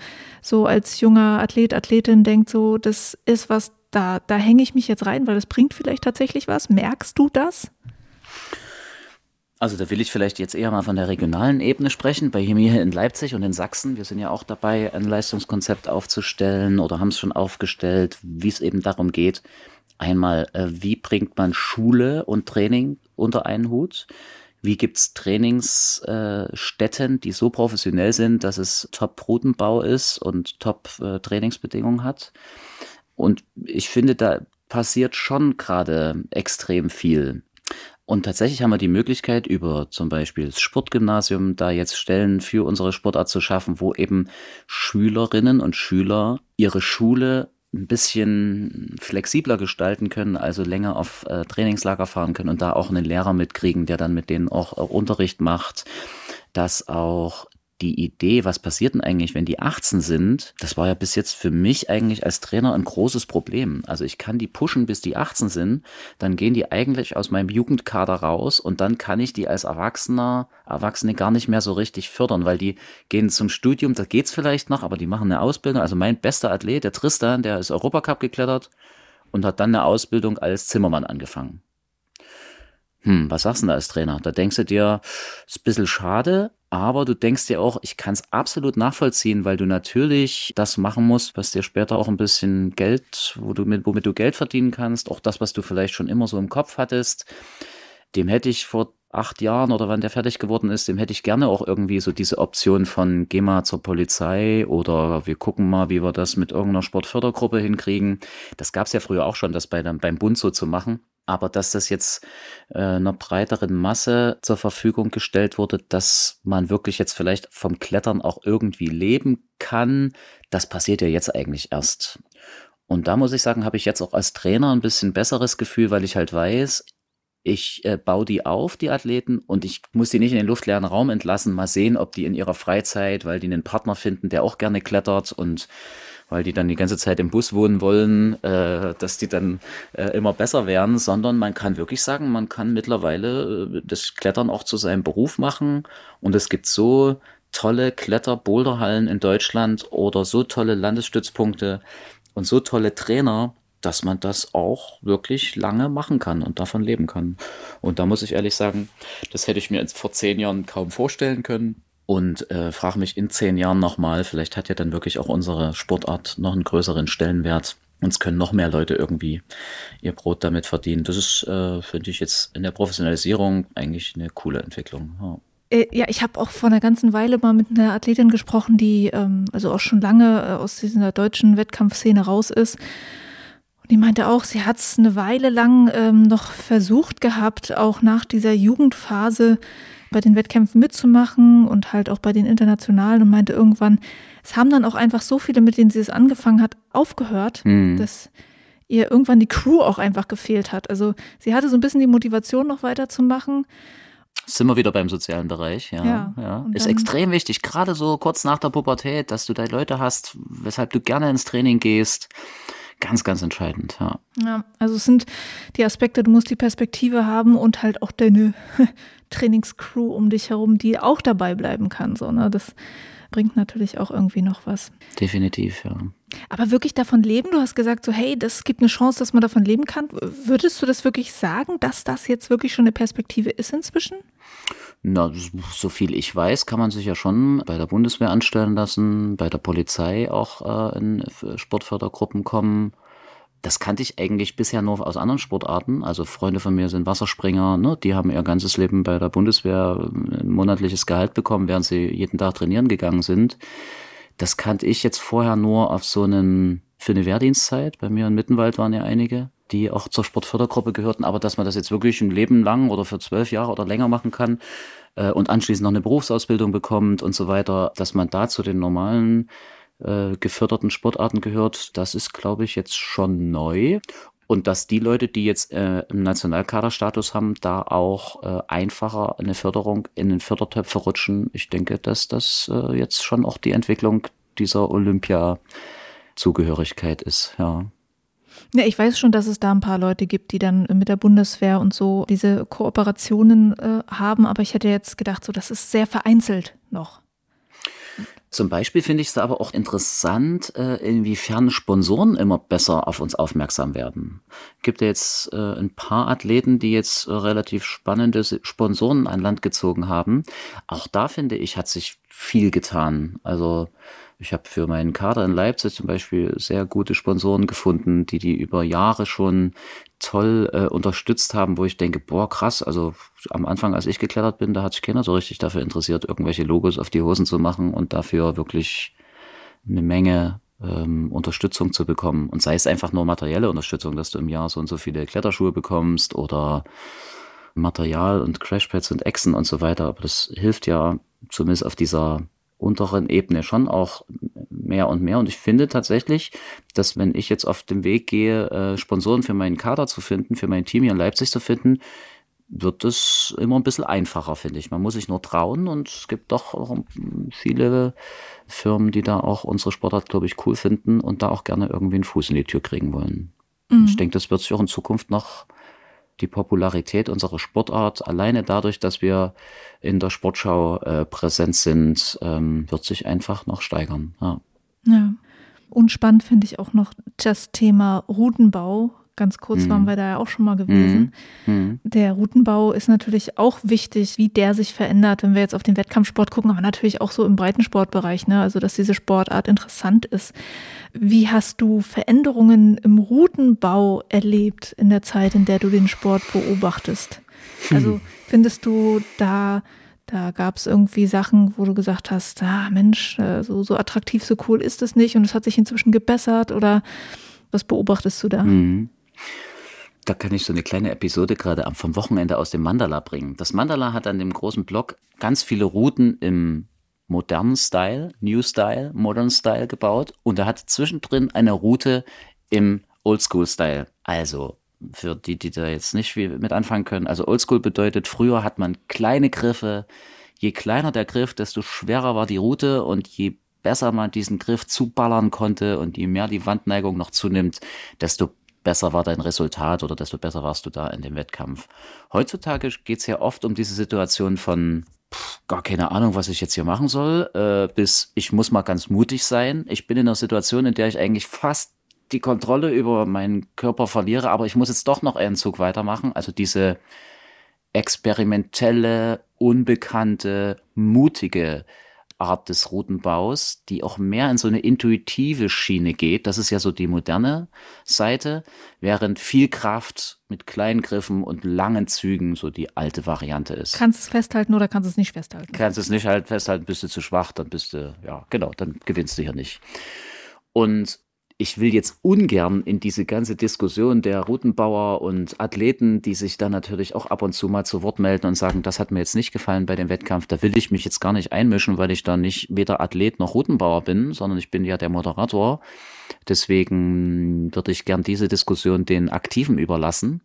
so als junger Athlet, Athletin denkt, so, das ist was, da, da hänge ich mich jetzt rein, weil das bringt vielleicht tatsächlich was. Merkst du das? Also da will ich vielleicht jetzt eher mal von der regionalen Ebene sprechen. Bei mir hier in Leipzig und in Sachsen, wir sind ja auch dabei, ein Leistungskonzept aufzustellen oder haben es schon aufgestellt, wie es eben darum geht, einmal, äh, wie bringt man Schule und Training unter einen Hut? Wie gibt's Trainingsstätten, äh, die so professionell sind, dass es Top-Routenbau ist und Top-Trainingsbedingungen äh, hat? Und ich finde, da passiert schon gerade extrem viel. Und tatsächlich haben wir die Möglichkeit, über zum Beispiel das Sportgymnasium da jetzt Stellen für unsere Sportart zu schaffen, wo eben Schülerinnen und Schüler ihre Schule ein bisschen flexibler gestalten können, also länger auf äh, Trainingslager fahren können und da auch einen Lehrer mitkriegen, der dann mit denen auch, auch Unterricht macht, dass auch die Idee, was passiert denn eigentlich, wenn die 18 sind, das war ja bis jetzt für mich eigentlich als Trainer ein großes Problem. Also ich kann die pushen, bis die 18 sind, dann gehen die eigentlich aus meinem Jugendkader raus und dann kann ich die als Erwachsener, Erwachsene gar nicht mehr so richtig fördern, weil die gehen zum Studium, da geht's vielleicht noch, aber die machen eine Ausbildung. Also mein bester Athlet, der Tristan, der ist Europacup geklettert und hat dann eine Ausbildung als Zimmermann angefangen. Hm, was sagst du da als Trainer? Da denkst du dir, ist ein bisschen schade, aber du denkst dir auch, ich kann es absolut nachvollziehen, weil du natürlich das machen musst, was dir später auch ein bisschen Geld, wo du mit, womit du Geld verdienen kannst, auch das, was du vielleicht schon immer so im Kopf hattest. Dem hätte ich vor acht Jahren oder wann der fertig geworden ist, dem hätte ich gerne auch irgendwie so diese Option von geh mal zur Polizei oder wir gucken mal, wie wir das mit irgendeiner Sportfördergruppe hinkriegen. Das gab es ja früher auch schon, das bei, beim Bund so zu machen. Aber dass das jetzt äh, einer breiteren Masse zur Verfügung gestellt wurde, dass man wirklich jetzt vielleicht vom Klettern auch irgendwie leben kann, das passiert ja jetzt eigentlich erst. Und da muss ich sagen, habe ich jetzt auch als Trainer ein bisschen besseres Gefühl, weil ich halt weiß, ich äh, baue die auf, die Athleten, und ich muss die nicht in den luftleeren Raum entlassen, mal sehen, ob die in ihrer Freizeit, weil die einen Partner finden, der auch gerne klettert und weil die dann die ganze Zeit im Bus wohnen wollen, äh, dass die dann äh, immer besser werden, sondern man kann wirklich sagen, man kann mittlerweile äh, das Klettern auch zu seinem Beruf machen und es gibt so tolle Kletter-Boulderhallen in Deutschland oder so tolle Landesstützpunkte und so tolle Trainer, dass man das auch wirklich lange machen kann und davon leben kann. Und da muss ich ehrlich sagen, das hätte ich mir vor zehn Jahren kaum vorstellen können und äh, frage mich in zehn Jahren nochmal, vielleicht hat ja dann wirklich auch unsere Sportart noch einen größeren Stellenwert. Uns können noch mehr Leute irgendwie ihr Brot damit verdienen. Das ist, äh, finde ich, jetzt in der Professionalisierung eigentlich eine coole Entwicklung. Ja. Äh, ja, ich habe auch vor einer ganzen Weile mal mit einer Athletin gesprochen, die ähm, also auch schon lange äh, aus dieser deutschen Wettkampfszene raus ist. Und die meinte auch, sie hat es eine Weile lang ähm, noch versucht gehabt, auch nach dieser Jugendphase bei den Wettkämpfen mitzumachen und halt auch bei den internationalen und meinte irgendwann, es haben dann auch einfach so viele, mit denen sie es angefangen hat, aufgehört, mhm. dass ihr irgendwann die Crew auch einfach gefehlt hat. Also sie hatte so ein bisschen die Motivation, noch weiterzumachen. Sind wir wieder beim sozialen Bereich, ja. ja, ja. Ist extrem wichtig, gerade so kurz nach der Pubertät, dass du da Leute hast, weshalb du gerne ins Training gehst. Ganz, ganz entscheidend, ja. Ja, also es sind die Aspekte, du musst die Perspektive haben und halt auch deine Trainingscrew um dich herum, die auch dabei bleiben kann. So, ne? Das bringt natürlich auch irgendwie noch was. Definitiv, ja. Aber wirklich davon leben? Du hast gesagt, so, hey, das gibt eine Chance, dass man davon leben kann. Würdest du das wirklich sagen, dass das jetzt wirklich schon eine Perspektive ist inzwischen? Na, so viel ich weiß, kann man sich ja schon bei der Bundeswehr anstellen lassen, bei der Polizei auch äh, in Sportfördergruppen kommen. Das kannte ich eigentlich bisher nur aus anderen Sportarten. Also Freunde von mir sind Wasserspringer, ne? die haben ihr ganzes Leben bei der Bundeswehr ein monatliches Gehalt bekommen, während sie jeden Tag trainieren gegangen sind. Das kannte ich jetzt vorher nur auf so einen, für eine Wehrdienstzeit. Bei mir in Mittenwald waren ja einige, die auch zur Sportfördergruppe gehörten. Aber dass man das jetzt wirklich ein Leben lang oder für zwölf Jahre oder länger machen kann äh, und anschließend noch eine Berufsausbildung bekommt und so weiter, dass man da zu den normalen äh, geförderten Sportarten gehört. Das ist, glaube ich, jetzt schon neu. Und dass die Leute, die jetzt äh, im Nationalkaderstatus haben, da auch äh, einfacher eine Förderung in den Fördertöpfe rutschen. Ich denke, dass das äh, jetzt schon auch die Entwicklung dieser Olympia-Zugehörigkeit ist, ja. Ja, ich weiß schon, dass es da ein paar Leute gibt, die dann mit der Bundeswehr und so diese Kooperationen äh, haben, aber ich hätte jetzt gedacht, so das ist sehr vereinzelt noch. Zum Beispiel finde ich es aber auch interessant, äh, inwiefern Sponsoren immer besser auf uns aufmerksam werden. Gibt ja jetzt äh, ein paar Athleten, die jetzt äh, relativ spannende Sponsoren an Land gezogen haben. Auch da finde ich, hat sich viel getan. Also ich habe für meinen Kader in Leipzig zum Beispiel sehr gute Sponsoren gefunden, die die über Jahre schon toll äh, unterstützt haben, wo ich denke, boah, krass, also am Anfang, als ich geklettert bin, da hat sich keiner so richtig dafür interessiert, irgendwelche Logos auf die Hosen zu machen und dafür wirklich eine Menge ähm, Unterstützung zu bekommen. Und sei es einfach nur materielle Unterstützung, dass du im Jahr so und so viele Kletterschuhe bekommst oder Material und Crashpads und Echsen und so weiter. Aber das hilft ja zumindest auf dieser unteren Ebene schon auch mehr und mehr. Und ich finde tatsächlich, dass wenn ich jetzt auf dem Weg gehe, äh, Sponsoren für meinen Kader zu finden, für mein Team hier in Leipzig zu finden, wird es immer ein bisschen einfacher, finde ich. Man muss sich nur trauen und es gibt doch auch viele Firmen, die da auch unsere Sportart, glaube ich, cool finden und da auch gerne irgendwie einen Fuß in die Tür kriegen wollen. Mhm. Ich denke, das wird sich auch in Zukunft noch die Popularität unserer Sportart alleine dadurch, dass wir in der Sportschau äh, präsent sind, ähm, wird sich einfach noch steigern. Ja. ja. Und spannend finde ich auch noch das Thema Routenbau. Ganz kurz mhm. waren wir da ja auch schon mal gewesen. Mhm. mhm. Der Routenbau ist natürlich auch wichtig, wie der sich verändert, wenn wir jetzt auf den Wettkampfsport gucken, aber natürlich auch so im Breitensportbereich, ne? also dass diese Sportart interessant ist. Wie hast du Veränderungen im Routenbau erlebt in der Zeit, in der du den Sport beobachtest? Also hm. findest du da da gab es irgendwie Sachen, wo du gesagt hast, ah Mensch, äh, so, so attraktiv, so cool ist es nicht und es hat sich inzwischen gebessert oder was beobachtest du da? Mhm. Da kann ich so eine kleine Episode gerade vom Wochenende aus dem Mandala bringen. Das Mandala hat an dem großen Block ganz viele Routen im modernen Style, New Style, Modern Style gebaut und er hat zwischendrin eine Route im Oldschool Style. Also für die, die da jetzt nicht mit anfangen können. Also Oldschool bedeutet, früher hat man kleine Griffe. Je kleiner der Griff, desto schwerer war die Route und je besser man diesen Griff zuballern konnte und je mehr die Wandneigung noch zunimmt, desto besser war dein Resultat oder desto besser warst du da in dem Wettkampf. Heutzutage geht es ja oft um diese Situation von pff, gar keine Ahnung, was ich jetzt hier machen soll, äh, bis ich muss mal ganz mutig sein. Ich bin in einer Situation, in der ich eigentlich fast die Kontrolle über meinen Körper verliere, aber ich muss jetzt doch noch einen Zug weitermachen. Also diese experimentelle, unbekannte, mutige Art des Routenbaus, die auch mehr in so eine intuitive Schiene geht. Das ist ja so die moderne Seite, während viel Kraft mit kleinen Griffen und langen Zügen so die alte Variante ist. Kannst es festhalten oder kannst es nicht festhalten? Kannst es nicht halt festhalten, bist du zu schwach, dann bist du, ja, genau, dann gewinnst du hier nicht. Und ich will jetzt ungern in diese ganze Diskussion der Routenbauer und Athleten, die sich da natürlich auch ab und zu mal zu Wort melden und sagen, das hat mir jetzt nicht gefallen bei dem Wettkampf, da will ich mich jetzt gar nicht einmischen, weil ich da nicht weder Athlet noch Routenbauer bin, sondern ich bin ja der Moderator. Deswegen würde ich gern diese Diskussion den Aktiven überlassen.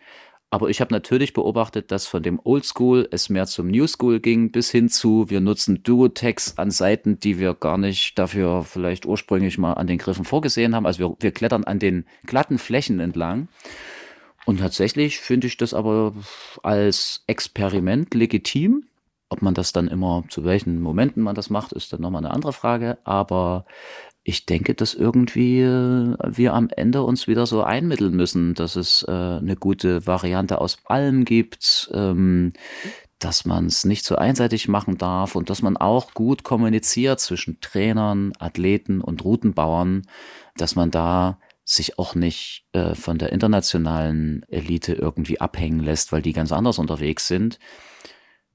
Aber ich habe natürlich beobachtet, dass von dem Oldschool es mehr zum New School ging, bis hin zu, wir nutzen Duotex an Seiten, die wir gar nicht dafür vielleicht ursprünglich mal an den Griffen vorgesehen haben. Also wir, wir klettern an den glatten Flächen entlang. Und tatsächlich finde ich das aber als Experiment legitim. Ob man das dann immer, zu welchen Momenten man das macht, ist dann nochmal eine andere Frage. Aber ich denke, dass irgendwie äh, wir am Ende uns wieder so einmitteln müssen, dass es äh, eine gute Variante aus allem gibt, ähm, dass man es nicht so einseitig machen darf und dass man auch gut kommuniziert zwischen Trainern, Athleten und Routenbauern, dass man da sich auch nicht äh, von der internationalen Elite irgendwie abhängen lässt, weil die ganz anders unterwegs sind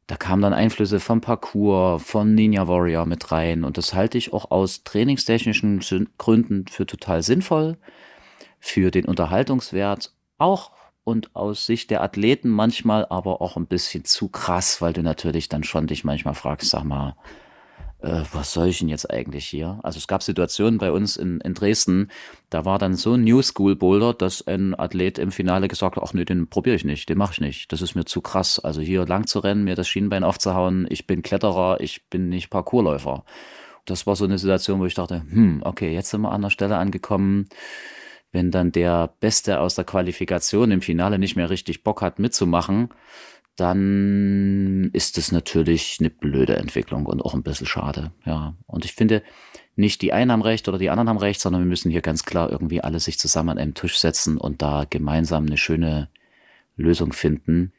da kamen dann Einflüsse vom Parcours, von Ninja Warrior mit rein. Und das halte ich auch aus trainingstechnischen Gründen für total sinnvoll, für den Unterhaltungswert auch und aus Sicht der Athleten manchmal aber auch ein bisschen zu krass, weil du natürlich dann schon dich manchmal fragst, sag mal, äh, was soll ich denn jetzt eigentlich hier? Also es gab Situationen bei uns in, in Dresden, da war dann so ein New School Boulder, dass ein Athlet im Finale gesagt hat, ach nee, den probiere ich nicht, den mache ich nicht. Das ist mir zu krass. Also hier lang zu rennen, mir das Schienbein aufzuhauen, ich bin Kletterer, ich bin nicht Parkourläufer. Das war so eine Situation, wo ich dachte, hm, okay, jetzt sind wir an der Stelle angekommen. Wenn dann der Beste aus der Qualifikation im Finale nicht mehr richtig Bock hat mitzumachen, dann ist es natürlich eine blöde Entwicklung und auch ein bisschen schade. Ja. Und ich finde, nicht die einen haben recht oder die anderen haben recht, sondern wir müssen hier ganz klar irgendwie alle sich zusammen an einem Tisch setzen und da gemeinsam eine schöne Lösung finden.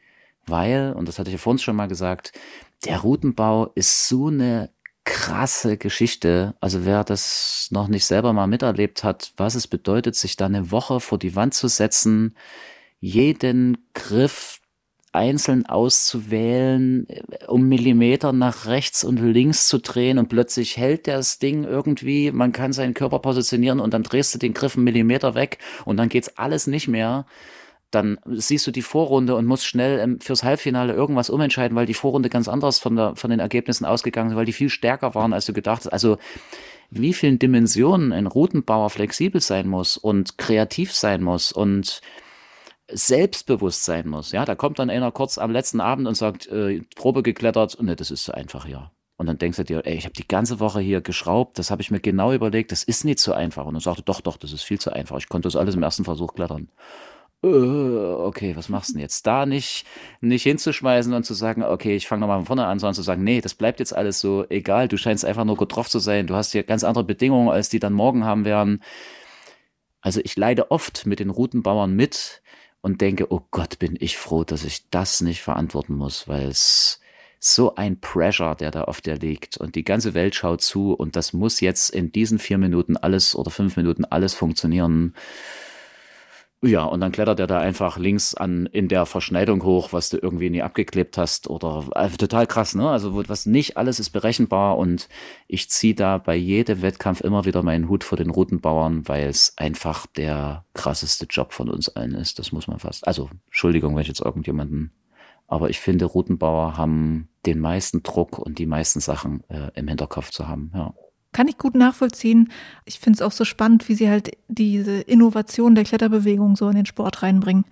Weil, und das hatte ich ja vorhin schon mal gesagt, der Routenbau ist so eine krasse Geschichte. Also wer das noch nicht selber mal miterlebt hat, was es bedeutet, sich da eine Woche vor die Wand zu setzen, jeden Griff einzeln auszuwählen, um Millimeter nach rechts und links zu drehen und plötzlich hält das Ding irgendwie, man kann seinen Körper positionieren und dann drehst du den Griff einen Millimeter weg und dann geht's alles nicht mehr. Dann siehst du die Vorrunde und musst schnell ähm, fürs Halbfinale irgendwas umentscheiden, weil die Vorrunde ganz anders von, der, von den Ergebnissen ausgegangen ist, weil die viel stärker waren, als du gedacht hast. Also wie vielen Dimensionen ein Routenbauer flexibel sein muss und kreativ sein muss und selbstbewusst sein muss. Ja, da kommt dann einer kurz am letzten Abend und sagt, äh, Probe geklettert, ne, das ist so einfach, ja. Und dann denkst du dir, ey, ich habe die ganze Woche hier geschraubt, das habe ich mir genau überlegt, das ist nicht so einfach. Und dann sagte, doch, doch, das ist viel zu einfach. Ich konnte das alles im ersten Versuch klettern. Äh, okay, was machst du denn jetzt? Da nicht, nicht hinzuschmeißen und zu sagen, okay, ich fange nochmal von vorne an, sondern zu sagen, nee, das bleibt jetzt alles so egal, du scheinst einfach nur drauf zu sein, du hast hier ganz andere Bedingungen, als die dann morgen haben werden. Also ich leide oft mit den Routenbauern mit, und denke, oh Gott, bin ich froh, dass ich das nicht verantworten muss, weil es so ein Pressure, der da auf der liegt und die ganze Welt schaut zu und das muss jetzt in diesen vier Minuten alles oder fünf Minuten alles funktionieren. Ja, und dann klettert er da einfach links an in der Verschneidung hoch, was du irgendwie nie abgeklebt hast oder also total krass, ne? Also was nicht alles ist berechenbar und ich ziehe da bei jedem Wettkampf immer wieder meinen Hut vor den Routenbauern, weil es einfach der krasseste Job von uns allen ist. Das muss man fast. Also Entschuldigung, wenn ich jetzt irgendjemanden, aber ich finde Routenbauer haben den meisten Druck und die meisten Sachen äh, im Hinterkopf zu haben. Ja. Kann ich gut nachvollziehen. Ich finde es auch so spannend, wie sie halt diese Innovation der Kletterbewegung so in den Sport reinbringen.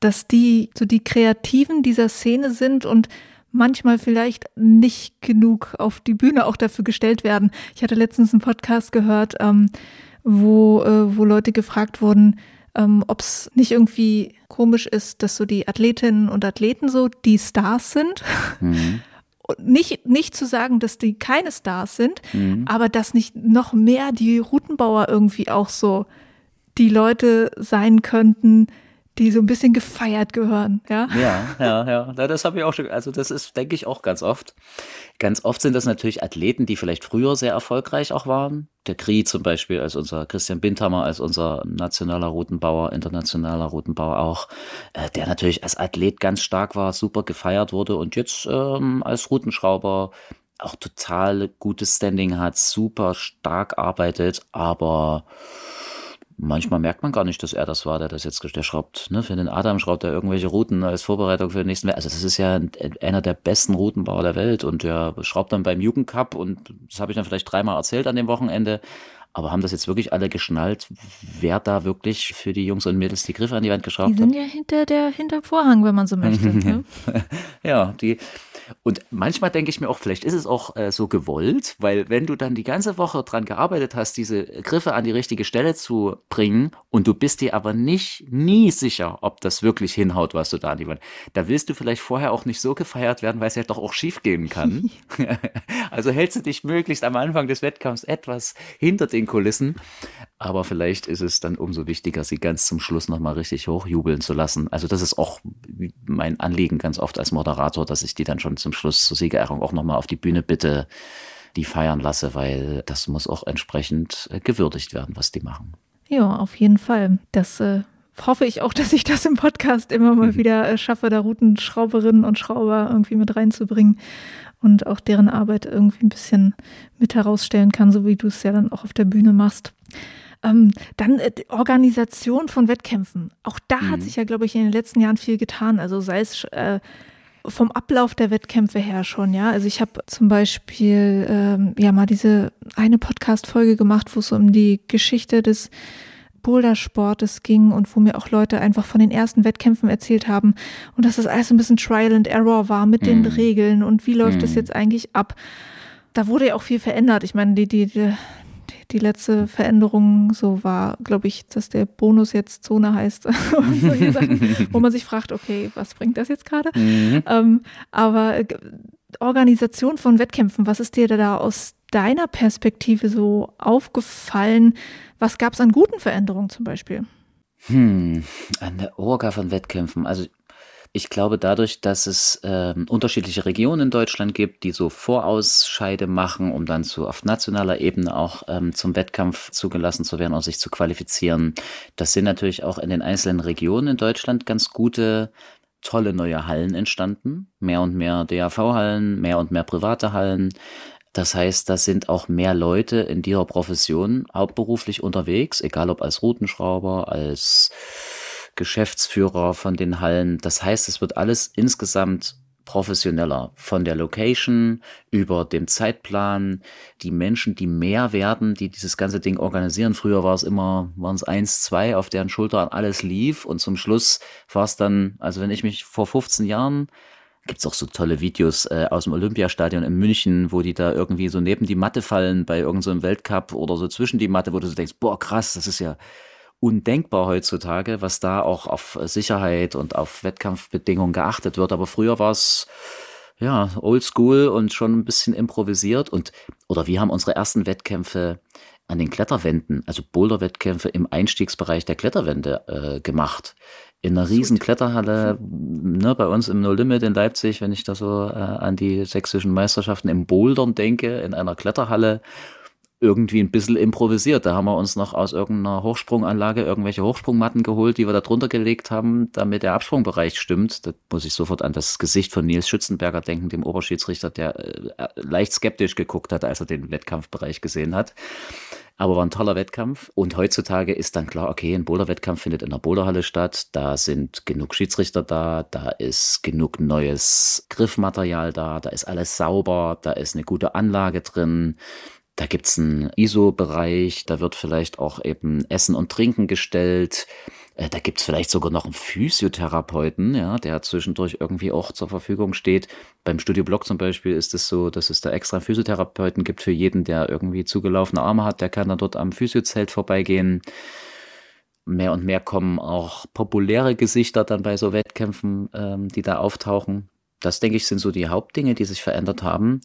Dass die so die Kreativen dieser Szene sind und manchmal vielleicht nicht genug auf die Bühne auch dafür gestellt werden. Ich hatte letztens einen Podcast gehört, ähm, wo, äh, wo Leute gefragt wurden, ähm, ob es nicht irgendwie komisch ist, dass so die Athletinnen und Athleten so die Stars sind. Mhm nicht, nicht zu sagen, dass die keine Stars sind, mhm. aber dass nicht noch mehr die Routenbauer irgendwie auch so die Leute sein könnten, die so ein bisschen gefeiert gehören, ja? Ja, ja, ja. Das habe ich auch schon, also das ist, denke ich, auch ganz oft. Ganz oft sind das natürlich Athleten, die vielleicht früher sehr erfolgreich auch waren. Der Kri zum Beispiel als unser Christian Bindhammer, als unser nationaler Routenbauer, internationaler Routenbauer auch, äh, der natürlich als Athlet ganz stark war, super gefeiert wurde und jetzt ähm, als Routenschrauber auch total gutes Standing hat, super stark arbeitet, aber Manchmal merkt man gar nicht, dass er das war, der das jetzt, der schraubt, ne, für den Adam schraubt er irgendwelche Routen als Vorbereitung für den nächsten, also das ist ja einer der besten Routenbauer der Welt und der schraubt dann beim Jugendcup und das habe ich dann vielleicht dreimal erzählt an dem Wochenende, aber haben das jetzt wirklich alle geschnallt, wer da wirklich für die Jungs und Mädels die Griffe an die Wand geschraubt hat? Die sind ja hinter der, hinter Vorhang, wenn man so möchte. ne? ja, die, und manchmal denke ich mir auch, vielleicht ist es auch äh, so gewollt, weil wenn du dann die ganze Woche dran gearbeitet hast, diese Griffe an die richtige Stelle zu bringen und du bist dir aber nicht, nie sicher, ob das wirklich hinhaut, was du da an die Wand, da willst du vielleicht vorher auch nicht so gefeiert werden, weil es ja doch auch schief gehen kann. also hältst du dich möglichst am Anfang des Wettkampfs etwas hinter den Kulissen, aber vielleicht ist es dann umso wichtiger, sie ganz zum Schluss nochmal richtig hochjubeln zu lassen. Also das ist auch mein Anliegen ganz oft als Moderator, dass ich die dann schon zum Schluss zur Siegerehrung auch nochmal auf die Bühne bitte, die feiern lasse, weil das muss auch entsprechend äh, gewürdigt werden, was die machen. Ja, auf jeden Fall. Das äh, hoffe ich auch, dass ich das im Podcast immer mal mhm. wieder äh, schaffe, da Routenschrauberinnen und Schrauber irgendwie mit reinzubringen und auch deren Arbeit irgendwie ein bisschen mit herausstellen kann, so wie du es ja dann auch auf der Bühne machst. Ähm, dann äh, Organisation von Wettkämpfen. Auch da mhm. hat sich ja, glaube ich, in den letzten Jahren viel getan. Also sei es äh, vom Ablauf der Wettkämpfe her schon, ja. Also ich habe zum Beispiel ähm, ja mal diese eine Podcast-Folge gemacht, wo es um die Geschichte des Bouldersportes ging und wo mir auch Leute einfach von den ersten Wettkämpfen erzählt haben und dass das alles ein bisschen Trial and Error war mit mm. den mhm. Regeln und wie läuft es mm. jetzt eigentlich ab. Da wurde ja auch viel verändert. Ich meine, die, die, die, die letzte Veränderung so war, glaube ich, dass der Bonus jetzt Zone heißt Sachen, wo man sich fragt, okay, was bringt das jetzt gerade? Mhm. Ähm, aber äh, Organisation von Wettkämpfen, was ist dir da aus deiner Perspektive so aufgefallen? Was gab es an guten Veränderungen zum Beispiel? Hm, an der Orga von Wettkämpfen. Also ich glaube, dadurch, dass es äh, unterschiedliche Regionen in Deutschland gibt, die so Vorausscheide machen, um dann so auf nationaler Ebene auch ähm, zum Wettkampf zugelassen zu werden und sich zu qualifizieren, das sind natürlich auch in den einzelnen Regionen in Deutschland ganz gute tolle neue Hallen entstanden. Mehr und mehr DAV-Hallen, mehr und mehr private Hallen. Das heißt, da sind auch mehr Leute in dieser Profession hauptberuflich unterwegs, egal ob als Routenschrauber, als Geschäftsführer von den Hallen. Das heißt, es wird alles insgesamt professioneller. Von der Location über dem Zeitplan, die Menschen, die mehr werden, die dieses ganze Ding organisieren. Früher war es immer, waren es eins, zwei, auf deren Schultern alles lief und zum Schluss war es dann, also wenn ich mich vor 15 Jahren gibt's auch so tolle Videos äh, aus dem Olympiastadion in München, wo die da irgendwie so neben die Matte fallen bei irgendeinem so Weltcup oder so zwischen die Matte, wo du so denkst, boah, krass, das ist ja undenkbar heutzutage, was da auch auf Sicherheit und auf Wettkampfbedingungen geachtet wird. Aber früher war es ja oldschool und schon ein bisschen improvisiert und oder wir haben unsere ersten Wettkämpfe an den Kletterwänden, also Boulder-Wettkämpfe im Einstiegsbereich der Kletterwände äh, gemacht. In einer riesen Kletterhalle, ne, bei uns im No Limit in Leipzig, wenn ich da so äh, an die sächsischen Meisterschaften im Bouldern denke, in einer Kletterhalle irgendwie ein bisschen improvisiert. Da haben wir uns noch aus irgendeiner Hochsprunganlage irgendwelche Hochsprungmatten geholt, die wir da drunter gelegt haben, damit der Absprungbereich stimmt. Da muss ich sofort an das Gesicht von Nils Schützenberger denken, dem Oberschiedsrichter, der äh, leicht skeptisch geguckt hat, als er den Wettkampfbereich gesehen hat. Aber war ein toller Wettkampf. Und heutzutage ist dann klar, okay, ein Boulderwettkampf findet in der Boulderhalle statt. Da sind genug Schiedsrichter da, da ist genug neues Griffmaterial da, da ist alles sauber, da ist eine gute Anlage drin. Da gibt's einen ISO-Bereich, da wird vielleicht auch eben Essen und Trinken gestellt. Äh, da gibt's vielleicht sogar noch einen Physiotherapeuten, ja, der zwischendurch irgendwie auch zur Verfügung steht. Beim Studio Block zum Beispiel ist es so, dass es da extra Physiotherapeuten gibt für jeden, der irgendwie zugelaufene Arme hat, der kann dann dort am Physiozelt vorbeigehen. Mehr und mehr kommen auch populäre Gesichter dann bei so Wettkämpfen, ähm, die da auftauchen. Das, denke ich, sind so die Hauptdinge, die sich verändert haben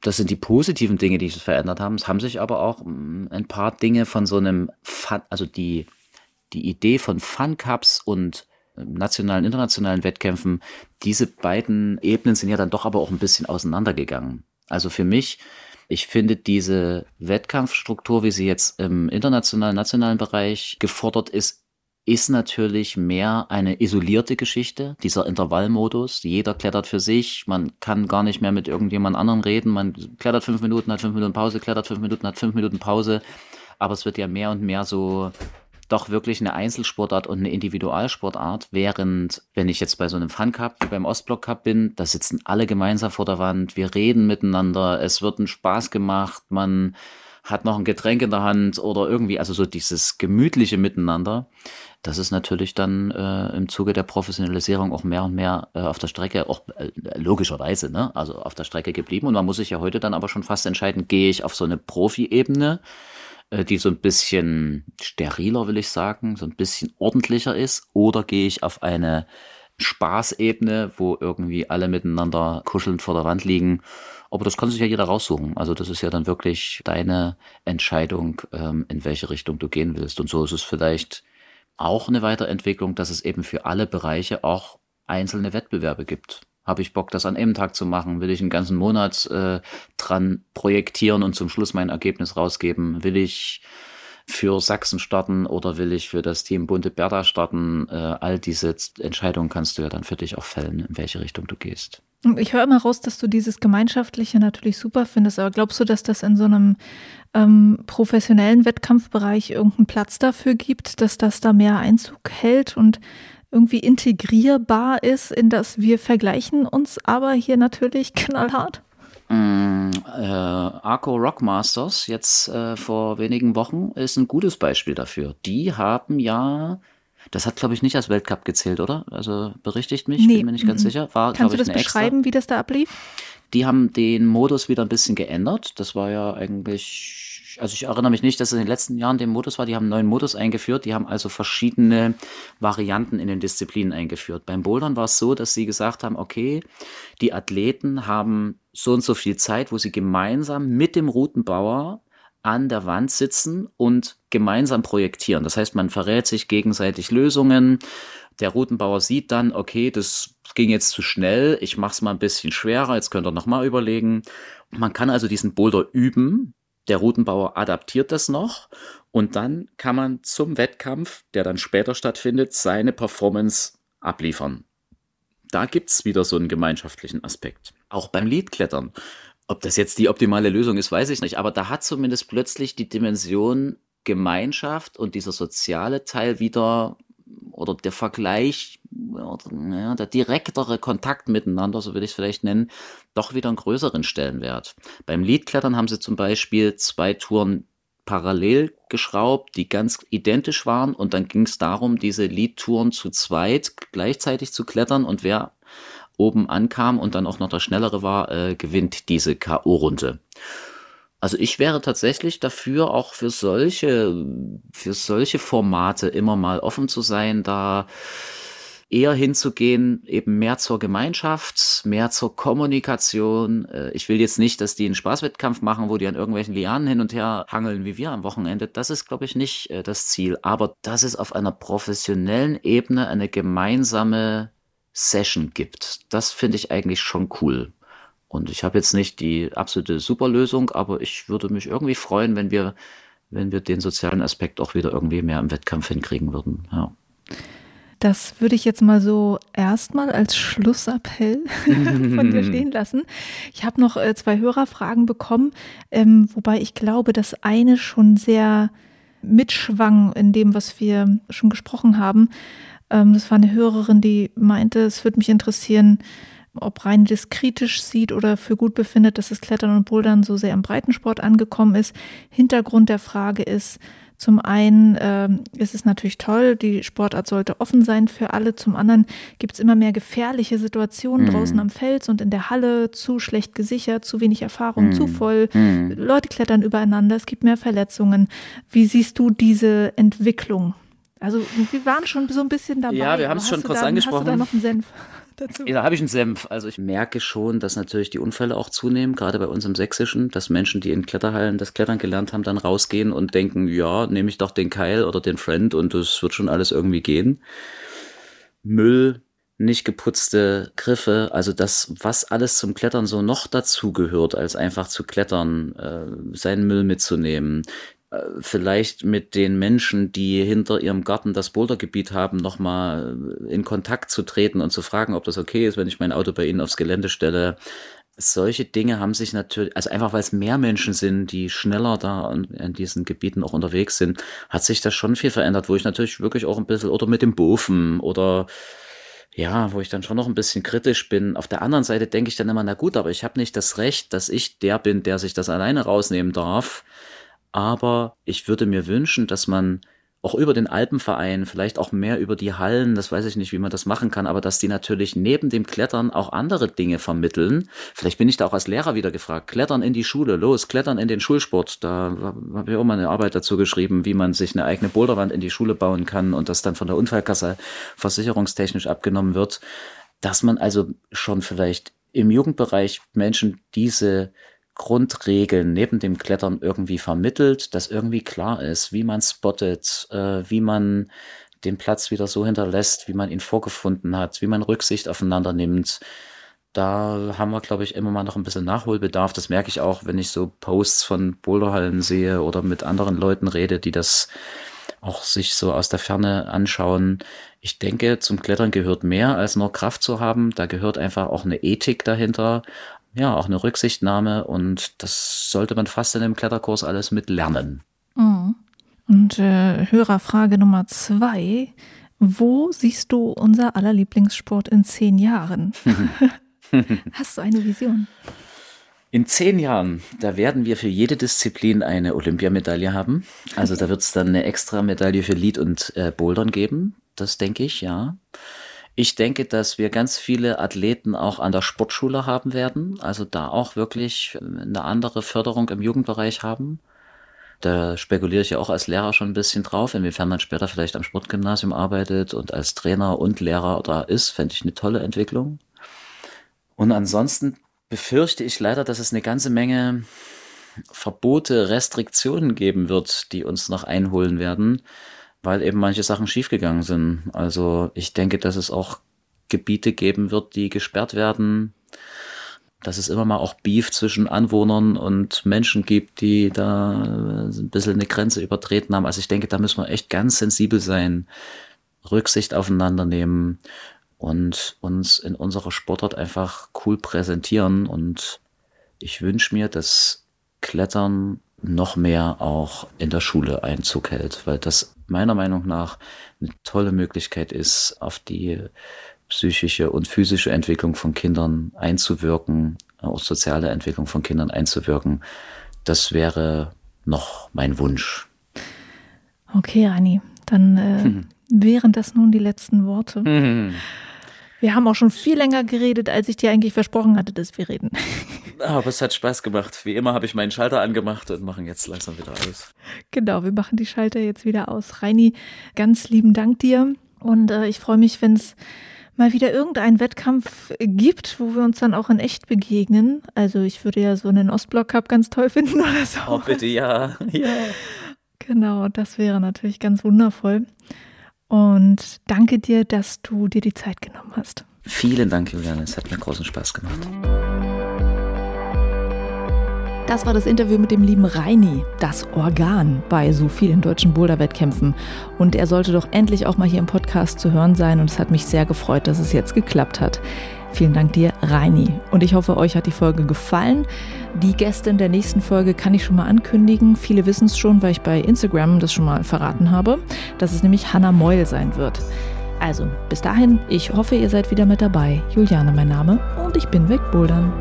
das sind die positiven Dinge, die sich verändert haben. Es haben sich aber auch mm, ein paar Dinge von so einem Fun, also die, die Idee von Fun Cups und ähm, nationalen, internationalen Wettkämpfen, diese beiden Ebenen sind ja dann doch aber auch ein bisschen auseinandergegangen. Also für mich, ich finde diese Wettkampfstruktur, wie sie jetzt im internationalen, nationalen Bereich gefordert ist, ist natürlich mehr eine isolierte Geschichte, dieser Intervallmodus. Jeder klettert für sich, man kann gar nicht mehr mit irgendjemand anderem reden. Man klettert fünf Minuten, hat fünf Minuten Pause, klettert fünf Minuten, hat fünf Minuten Pause. Aber es wird ja mehr und mehr so doch wirklich eine Einzelsportart und eine Individualsportart, während wenn ich jetzt bei so einem Fun Cup wie beim Ostblock Cup bin, da sitzen alle gemeinsam vor der Wand, wir reden miteinander, es wird ein Spaß gemacht, man hat noch ein Getränk in der Hand oder irgendwie, also so dieses gemütliche Miteinander. Das ist natürlich dann äh, im Zuge der Professionalisierung auch mehr und mehr äh, auf der Strecke, auch äh, logischerweise, ne, also auf der Strecke geblieben. Und man muss sich ja heute dann aber schon fast entscheiden, gehe ich auf so eine Profi-Ebene, äh, die so ein bisschen steriler, will ich sagen, so ein bisschen ordentlicher ist, oder gehe ich auf eine Spaßebene, wo irgendwie alle miteinander kuschelnd vor der Wand liegen. Aber das kann sich ja jeder raussuchen. Also das ist ja dann wirklich deine Entscheidung, ähm, in welche Richtung du gehen willst. Und so ist es vielleicht auch eine Weiterentwicklung, dass es eben für alle Bereiche auch einzelne Wettbewerbe gibt. Habe ich Bock, das an einem Tag zu machen? Will ich einen ganzen Monat äh, dran projektieren und zum Schluss mein Ergebnis rausgeben? Will ich für Sachsen starten oder will ich für das Team Bunte Berda starten? Äh, all diese Entscheidungen kannst du ja dann für dich auch fällen, in welche Richtung du gehst. Ich höre immer raus, dass du dieses Gemeinschaftliche natürlich super findest, aber glaubst du, dass das in so einem ähm, professionellen Wettkampfbereich irgendeinen Platz dafür gibt, dass das da mehr Einzug hält? Und irgendwie integrierbar ist, in das wir vergleichen uns aber hier natürlich knallhart? Mm, äh, Arco Rockmasters, jetzt äh, vor wenigen Wochen, ist ein gutes Beispiel dafür. Die haben ja, das hat glaube ich nicht als Weltcup gezählt, oder? Also berichtigt mich, nee. bin mir nicht ganz sicher. War, Kannst du das beschreiben, extra. wie das da ablief? Die haben den Modus wieder ein bisschen geändert. Das war ja eigentlich also ich erinnere mich nicht, dass es in den letzten Jahren der Modus war. Die haben einen neuen Modus eingeführt. Die haben also verschiedene Varianten in den Disziplinen eingeführt. Beim Bouldern war es so, dass sie gesagt haben, okay, die Athleten haben so und so viel Zeit, wo sie gemeinsam mit dem Routenbauer an der Wand sitzen und gemeinsam projektieren. Das heißt, man verrät sich gegenseitig Lösungen. Der Routenbauer sieht dann, okay, das ging jetzt zu schnell, ich mache es mal ein bisschen schwerer, jetzt könnt ihr nochmal überlegen. Man kann also diesen Boulder üben, der Routenbauer adaptiert das noch und dann kann man zum Wettkampf, der dann später stattfindet, seine Performance abliefern. Da gibt es wieder so einen gemeinschaftlichen Aspekt. Auch beim Liedklettern. Ob das jetzt die optimale Lösung ist, weiß ich nicht, aber da hat zumindest plötzlich die Dimension Gemeinschaft und dieser soziale Teil wieder oder der Vergleich, oder, ja, der direktere Kontakt miteinander, so würde ich es vielleicht nennen, doch wieder einen größeren Stellenwert. Beim Leadklettern haben sie zum Beispiel zwei Touren parallel geschraubt, die ganz identisch waren und dann ging es darum, diese Lead-Touren zu zweit gleichzeitig zu klettern und wer oben ankam und dann auch noch der Schnellere war, äh, gewinnt diese K.O.-Runde. Also ich wäre tatsächlich dafür, auch für solche, für solche Formate immer mal offen zu sein, da eher hinzugehen, eben mehr zur Gemeinschaft, mehr zur Kommunikation. Äh, ich will jetzt nicht, dass die einen Spaßwettkampf machen, wo die an irgendwelchen Lianen hin und her hangeln wie wir am Wochenende. Das ist, glaube ich, nicht äh, das Ziel. Aber dass es auf einer professionellen Ebene eine gemeinsame Session gibt, das finde ich eigentlich schon cool. Und ich habe jetzt nicht die absolute Superlösung, aber ich würde mich irgendwie freuen, wenn wir, wenn wir den sozialen Aspekt auch wieder irgendwie mehr im Wettkampf hinkriegen würden. Ja. Das würde ich jetzt mal so erstmal als Schlussappell von dir stehen lassen. Ich habe noch äh, zwei Hörerfragen bekommen, ähm, wobei ich glaube, dass eine schon sehr mitschwang in dem, was wir schon gesprochen haben. Ähm, das war eine Hörerin, die meinte, es würde mich interessieren, ob Reini das kritisch sieht oder für gut befindet, dass das Klettern und Bouldern so sehr im Breitensport angekommen ist. Hintergrund der Frage ist, zum einen äh, ist es natürlich toll, die Sportart sollte offen sein für alle. Zum anderen gibt es immer mehr gefährliche Situationen mhm. draußen am Fels und in der Halle, zu schlecht gesichert, zu wenig Erfahrung, mhm. zu voll. Mhm. Leute klettern übereinander, es gibt mehr Verletzungen. Wie siehst du diese Entwicklung? Also wir waren schon so ein bisschen dabei. Ja, wir haben es schon kurz da, angesprochen. Hast du da noch einen Senf? Dazu? Da habe ich einen Senf. Also ich merke schon, dass natürlich die Unfälle auch zunehmen, gerade bei uns im Sächsischen, dass Menschen, die in Kletterhallen das Klettern gelernt haben, dann rausgehen und denken, ja, nehme ich doch den Keil oder den Friend und es wird schon alles irgendwie gehen. Müll, nicht geputzte Griffe, also das, was alles zum Klettern so noch dazu gehört, als einfach zu klettern, äh, seinen Müll mitzunehmen, vielleicht mit den Menschen, die hinter ihrem Garten das Bouldergebiet haben, nochmal in Kontakt zu treten und zu fragen, ob das okay ist, wenn ich mein Auto bei ihnen aufs Gelände stelle. Solche Dinge haben sich natürlich, also einfach weil es mehr Menschen sind, die schneller da in diesen Gebieten auch unterwegs sind, hat sich das schon viel verändert, wo ich natürlich wirklich auch ein bisschen, oder mit dem Bofen oder ja, wo ich dann schon noch ein bisschen kritisch bin. Auf der anderen Seite denke ich dann immer, na gut, aber ich habe nicht das Recht, dass ich der bin, der sich das alleine rausnehmen darf aber ich würde mir wünschen, dass man auch über den Alpenverein, vielleicht auch mehr über die Hallen, das weiß ich nicht, wie man das machen kann, aber dass die natürlich neben dem Klettern auch andere Dinge vermitteln. Vielleicht bin ich da auch als Lehrer wieder gefragt. Klettern in die Schule, los, klettern in den Schulsport. Da habe ich auch mal eine Arbeit dazu geschrieben, wie man sich eine eigene Boulderwand in die Schule bauen kann und das dann von der Unfallkasse versicherungstechnisch abgenommen wird. Dass man also schon vielleicht im Jugendbereich Menschen diese Grundregeln neben dem Klettern irgendwie vermittelt, dass irgendwie klar ist, wie man spottet, äh, wie man den Platz wieder so hinterlässt, wie man ihn vorgefunden hat, wie man Rücksicht aufeinander nimmt. Da haben wir, glaube ich, immer mal noch ein bisschen Nachholbedarf. Das merke ich auch, wenn ich so Posts von Boulderhallen sehe oder mit anderen Leuten rede, die das auch sich so aus der Ferne anschauen. Ich denke, zum Klettern gehört mehr als nur Kraft zu haben. Da gehört einfach auch eine Ethik dahinter, ja, auch eine Rücksichtnahme und das sollte man fast in dem Kletterkurs alles mit lernen. Mhm. Und äh, Hörerfrage Nummer zwei. Wo siehst du unser aller Lieblingssport in zehn Jahren? Hast du eine Vision? In zehn Jahren, da werden wir für jede Disziplin eine Olympiamedaille haben. Also da wird es dann eine extra Medaille für Lead und äh, Bouldern geben. Das denke ich, ja. Ich denke, dass wir ganz viele Athleten auch an der Sportschule haben werden. Also da auch wirklich eine andere Förderung im Jugendbereich haben. Da spekuliere ich ja auch als Lehrer schon ein bisschen drauf, inwiefern man später vielleicht am Sportgymnasium arbeitet und als Trainer und Lehrer da ist, fände ich eine tolle Entwicklung. Und ansonsten befürchte ich leider, dass es eine ganze Menge Verbote, Restriktionen geben wird, die uns noch einholen werden, weil eben manche Sachen schiefgegangen sind. Also ich denke, dass es auch Gebiete geben wird, die gesperrt werden, dass es immer mal auch Beef zwischen Anwohnern und Menschen gibt, die da ein bisschen eine Grenze übertreten haben. Also ich denke, da müssen wir echt ganz sensibel sein, Rücksicht aufeinander nehmen und uns in unserer Sportart einfach cool präsentieren. Und ich wünsche mir, dass Klettern noch mehr auch in der Schule Einzug hält, weil das meiner Meinung nach eine tolle Möglichkeit ist, auf die psychische und physische Entwicklung von Kindern einzuwirken, auch soziale Entwicklung von Kindern einzuwirken. Das wäre noch mein Wunsch. Okay, Anni, dann äh, wären das nun die letzten Worte. Wir haben auch schon viel länger geredet, als ich dir eigentlich versprochen hatte, dass wir reden. Aber es hat Spaß gemacht. Wie immer habe ich meinen Schalter angemacht und machen jetzt langsam wieder aus. Genau, wir machen die Schalter jetzt wieder aus. Reini, ganz lieben Dank dir. Und äh, ich freue mich, wenn es mal wieder irgendeinen Wettkampf gibt, wo wir uns dann auch in echt begegnen. Also ich würde ja so einen Ostblock Cup ganz toll finden oder so. Oh, bitte, ja. ja. Genau, das wäre natürlich ganz wundervoll. Und danke dir, dass du dir die Zeit genommen hast. Vielen Dank, Juliane. Es hat mir großen Spaß gemacht. Das war das Interview mit dem lieben Reini, das Organ bei so vielen deutschen Boulder-Wettkämpfen. Und er sollte doch endlich auch mal hier im Podcast zu hören sein. Und es hat mich sehr gefreut, dass es jetzt geklappt hat. Vielen Dank dir, Reini. Und ich hoffe, euch hat die Folge gefallen. Die Gäste in der nächsten Folge kann ich schon mal ankündigen. Viele wissen es schon, weil ich bei Instagram das schon mal verraten habe, dass es nämlich Hannah Meul sein wird. Also, bis dahin, ich hoffe, ihr seid wieder mit dabei. Juliane mein Name und ich bin wegbouldern.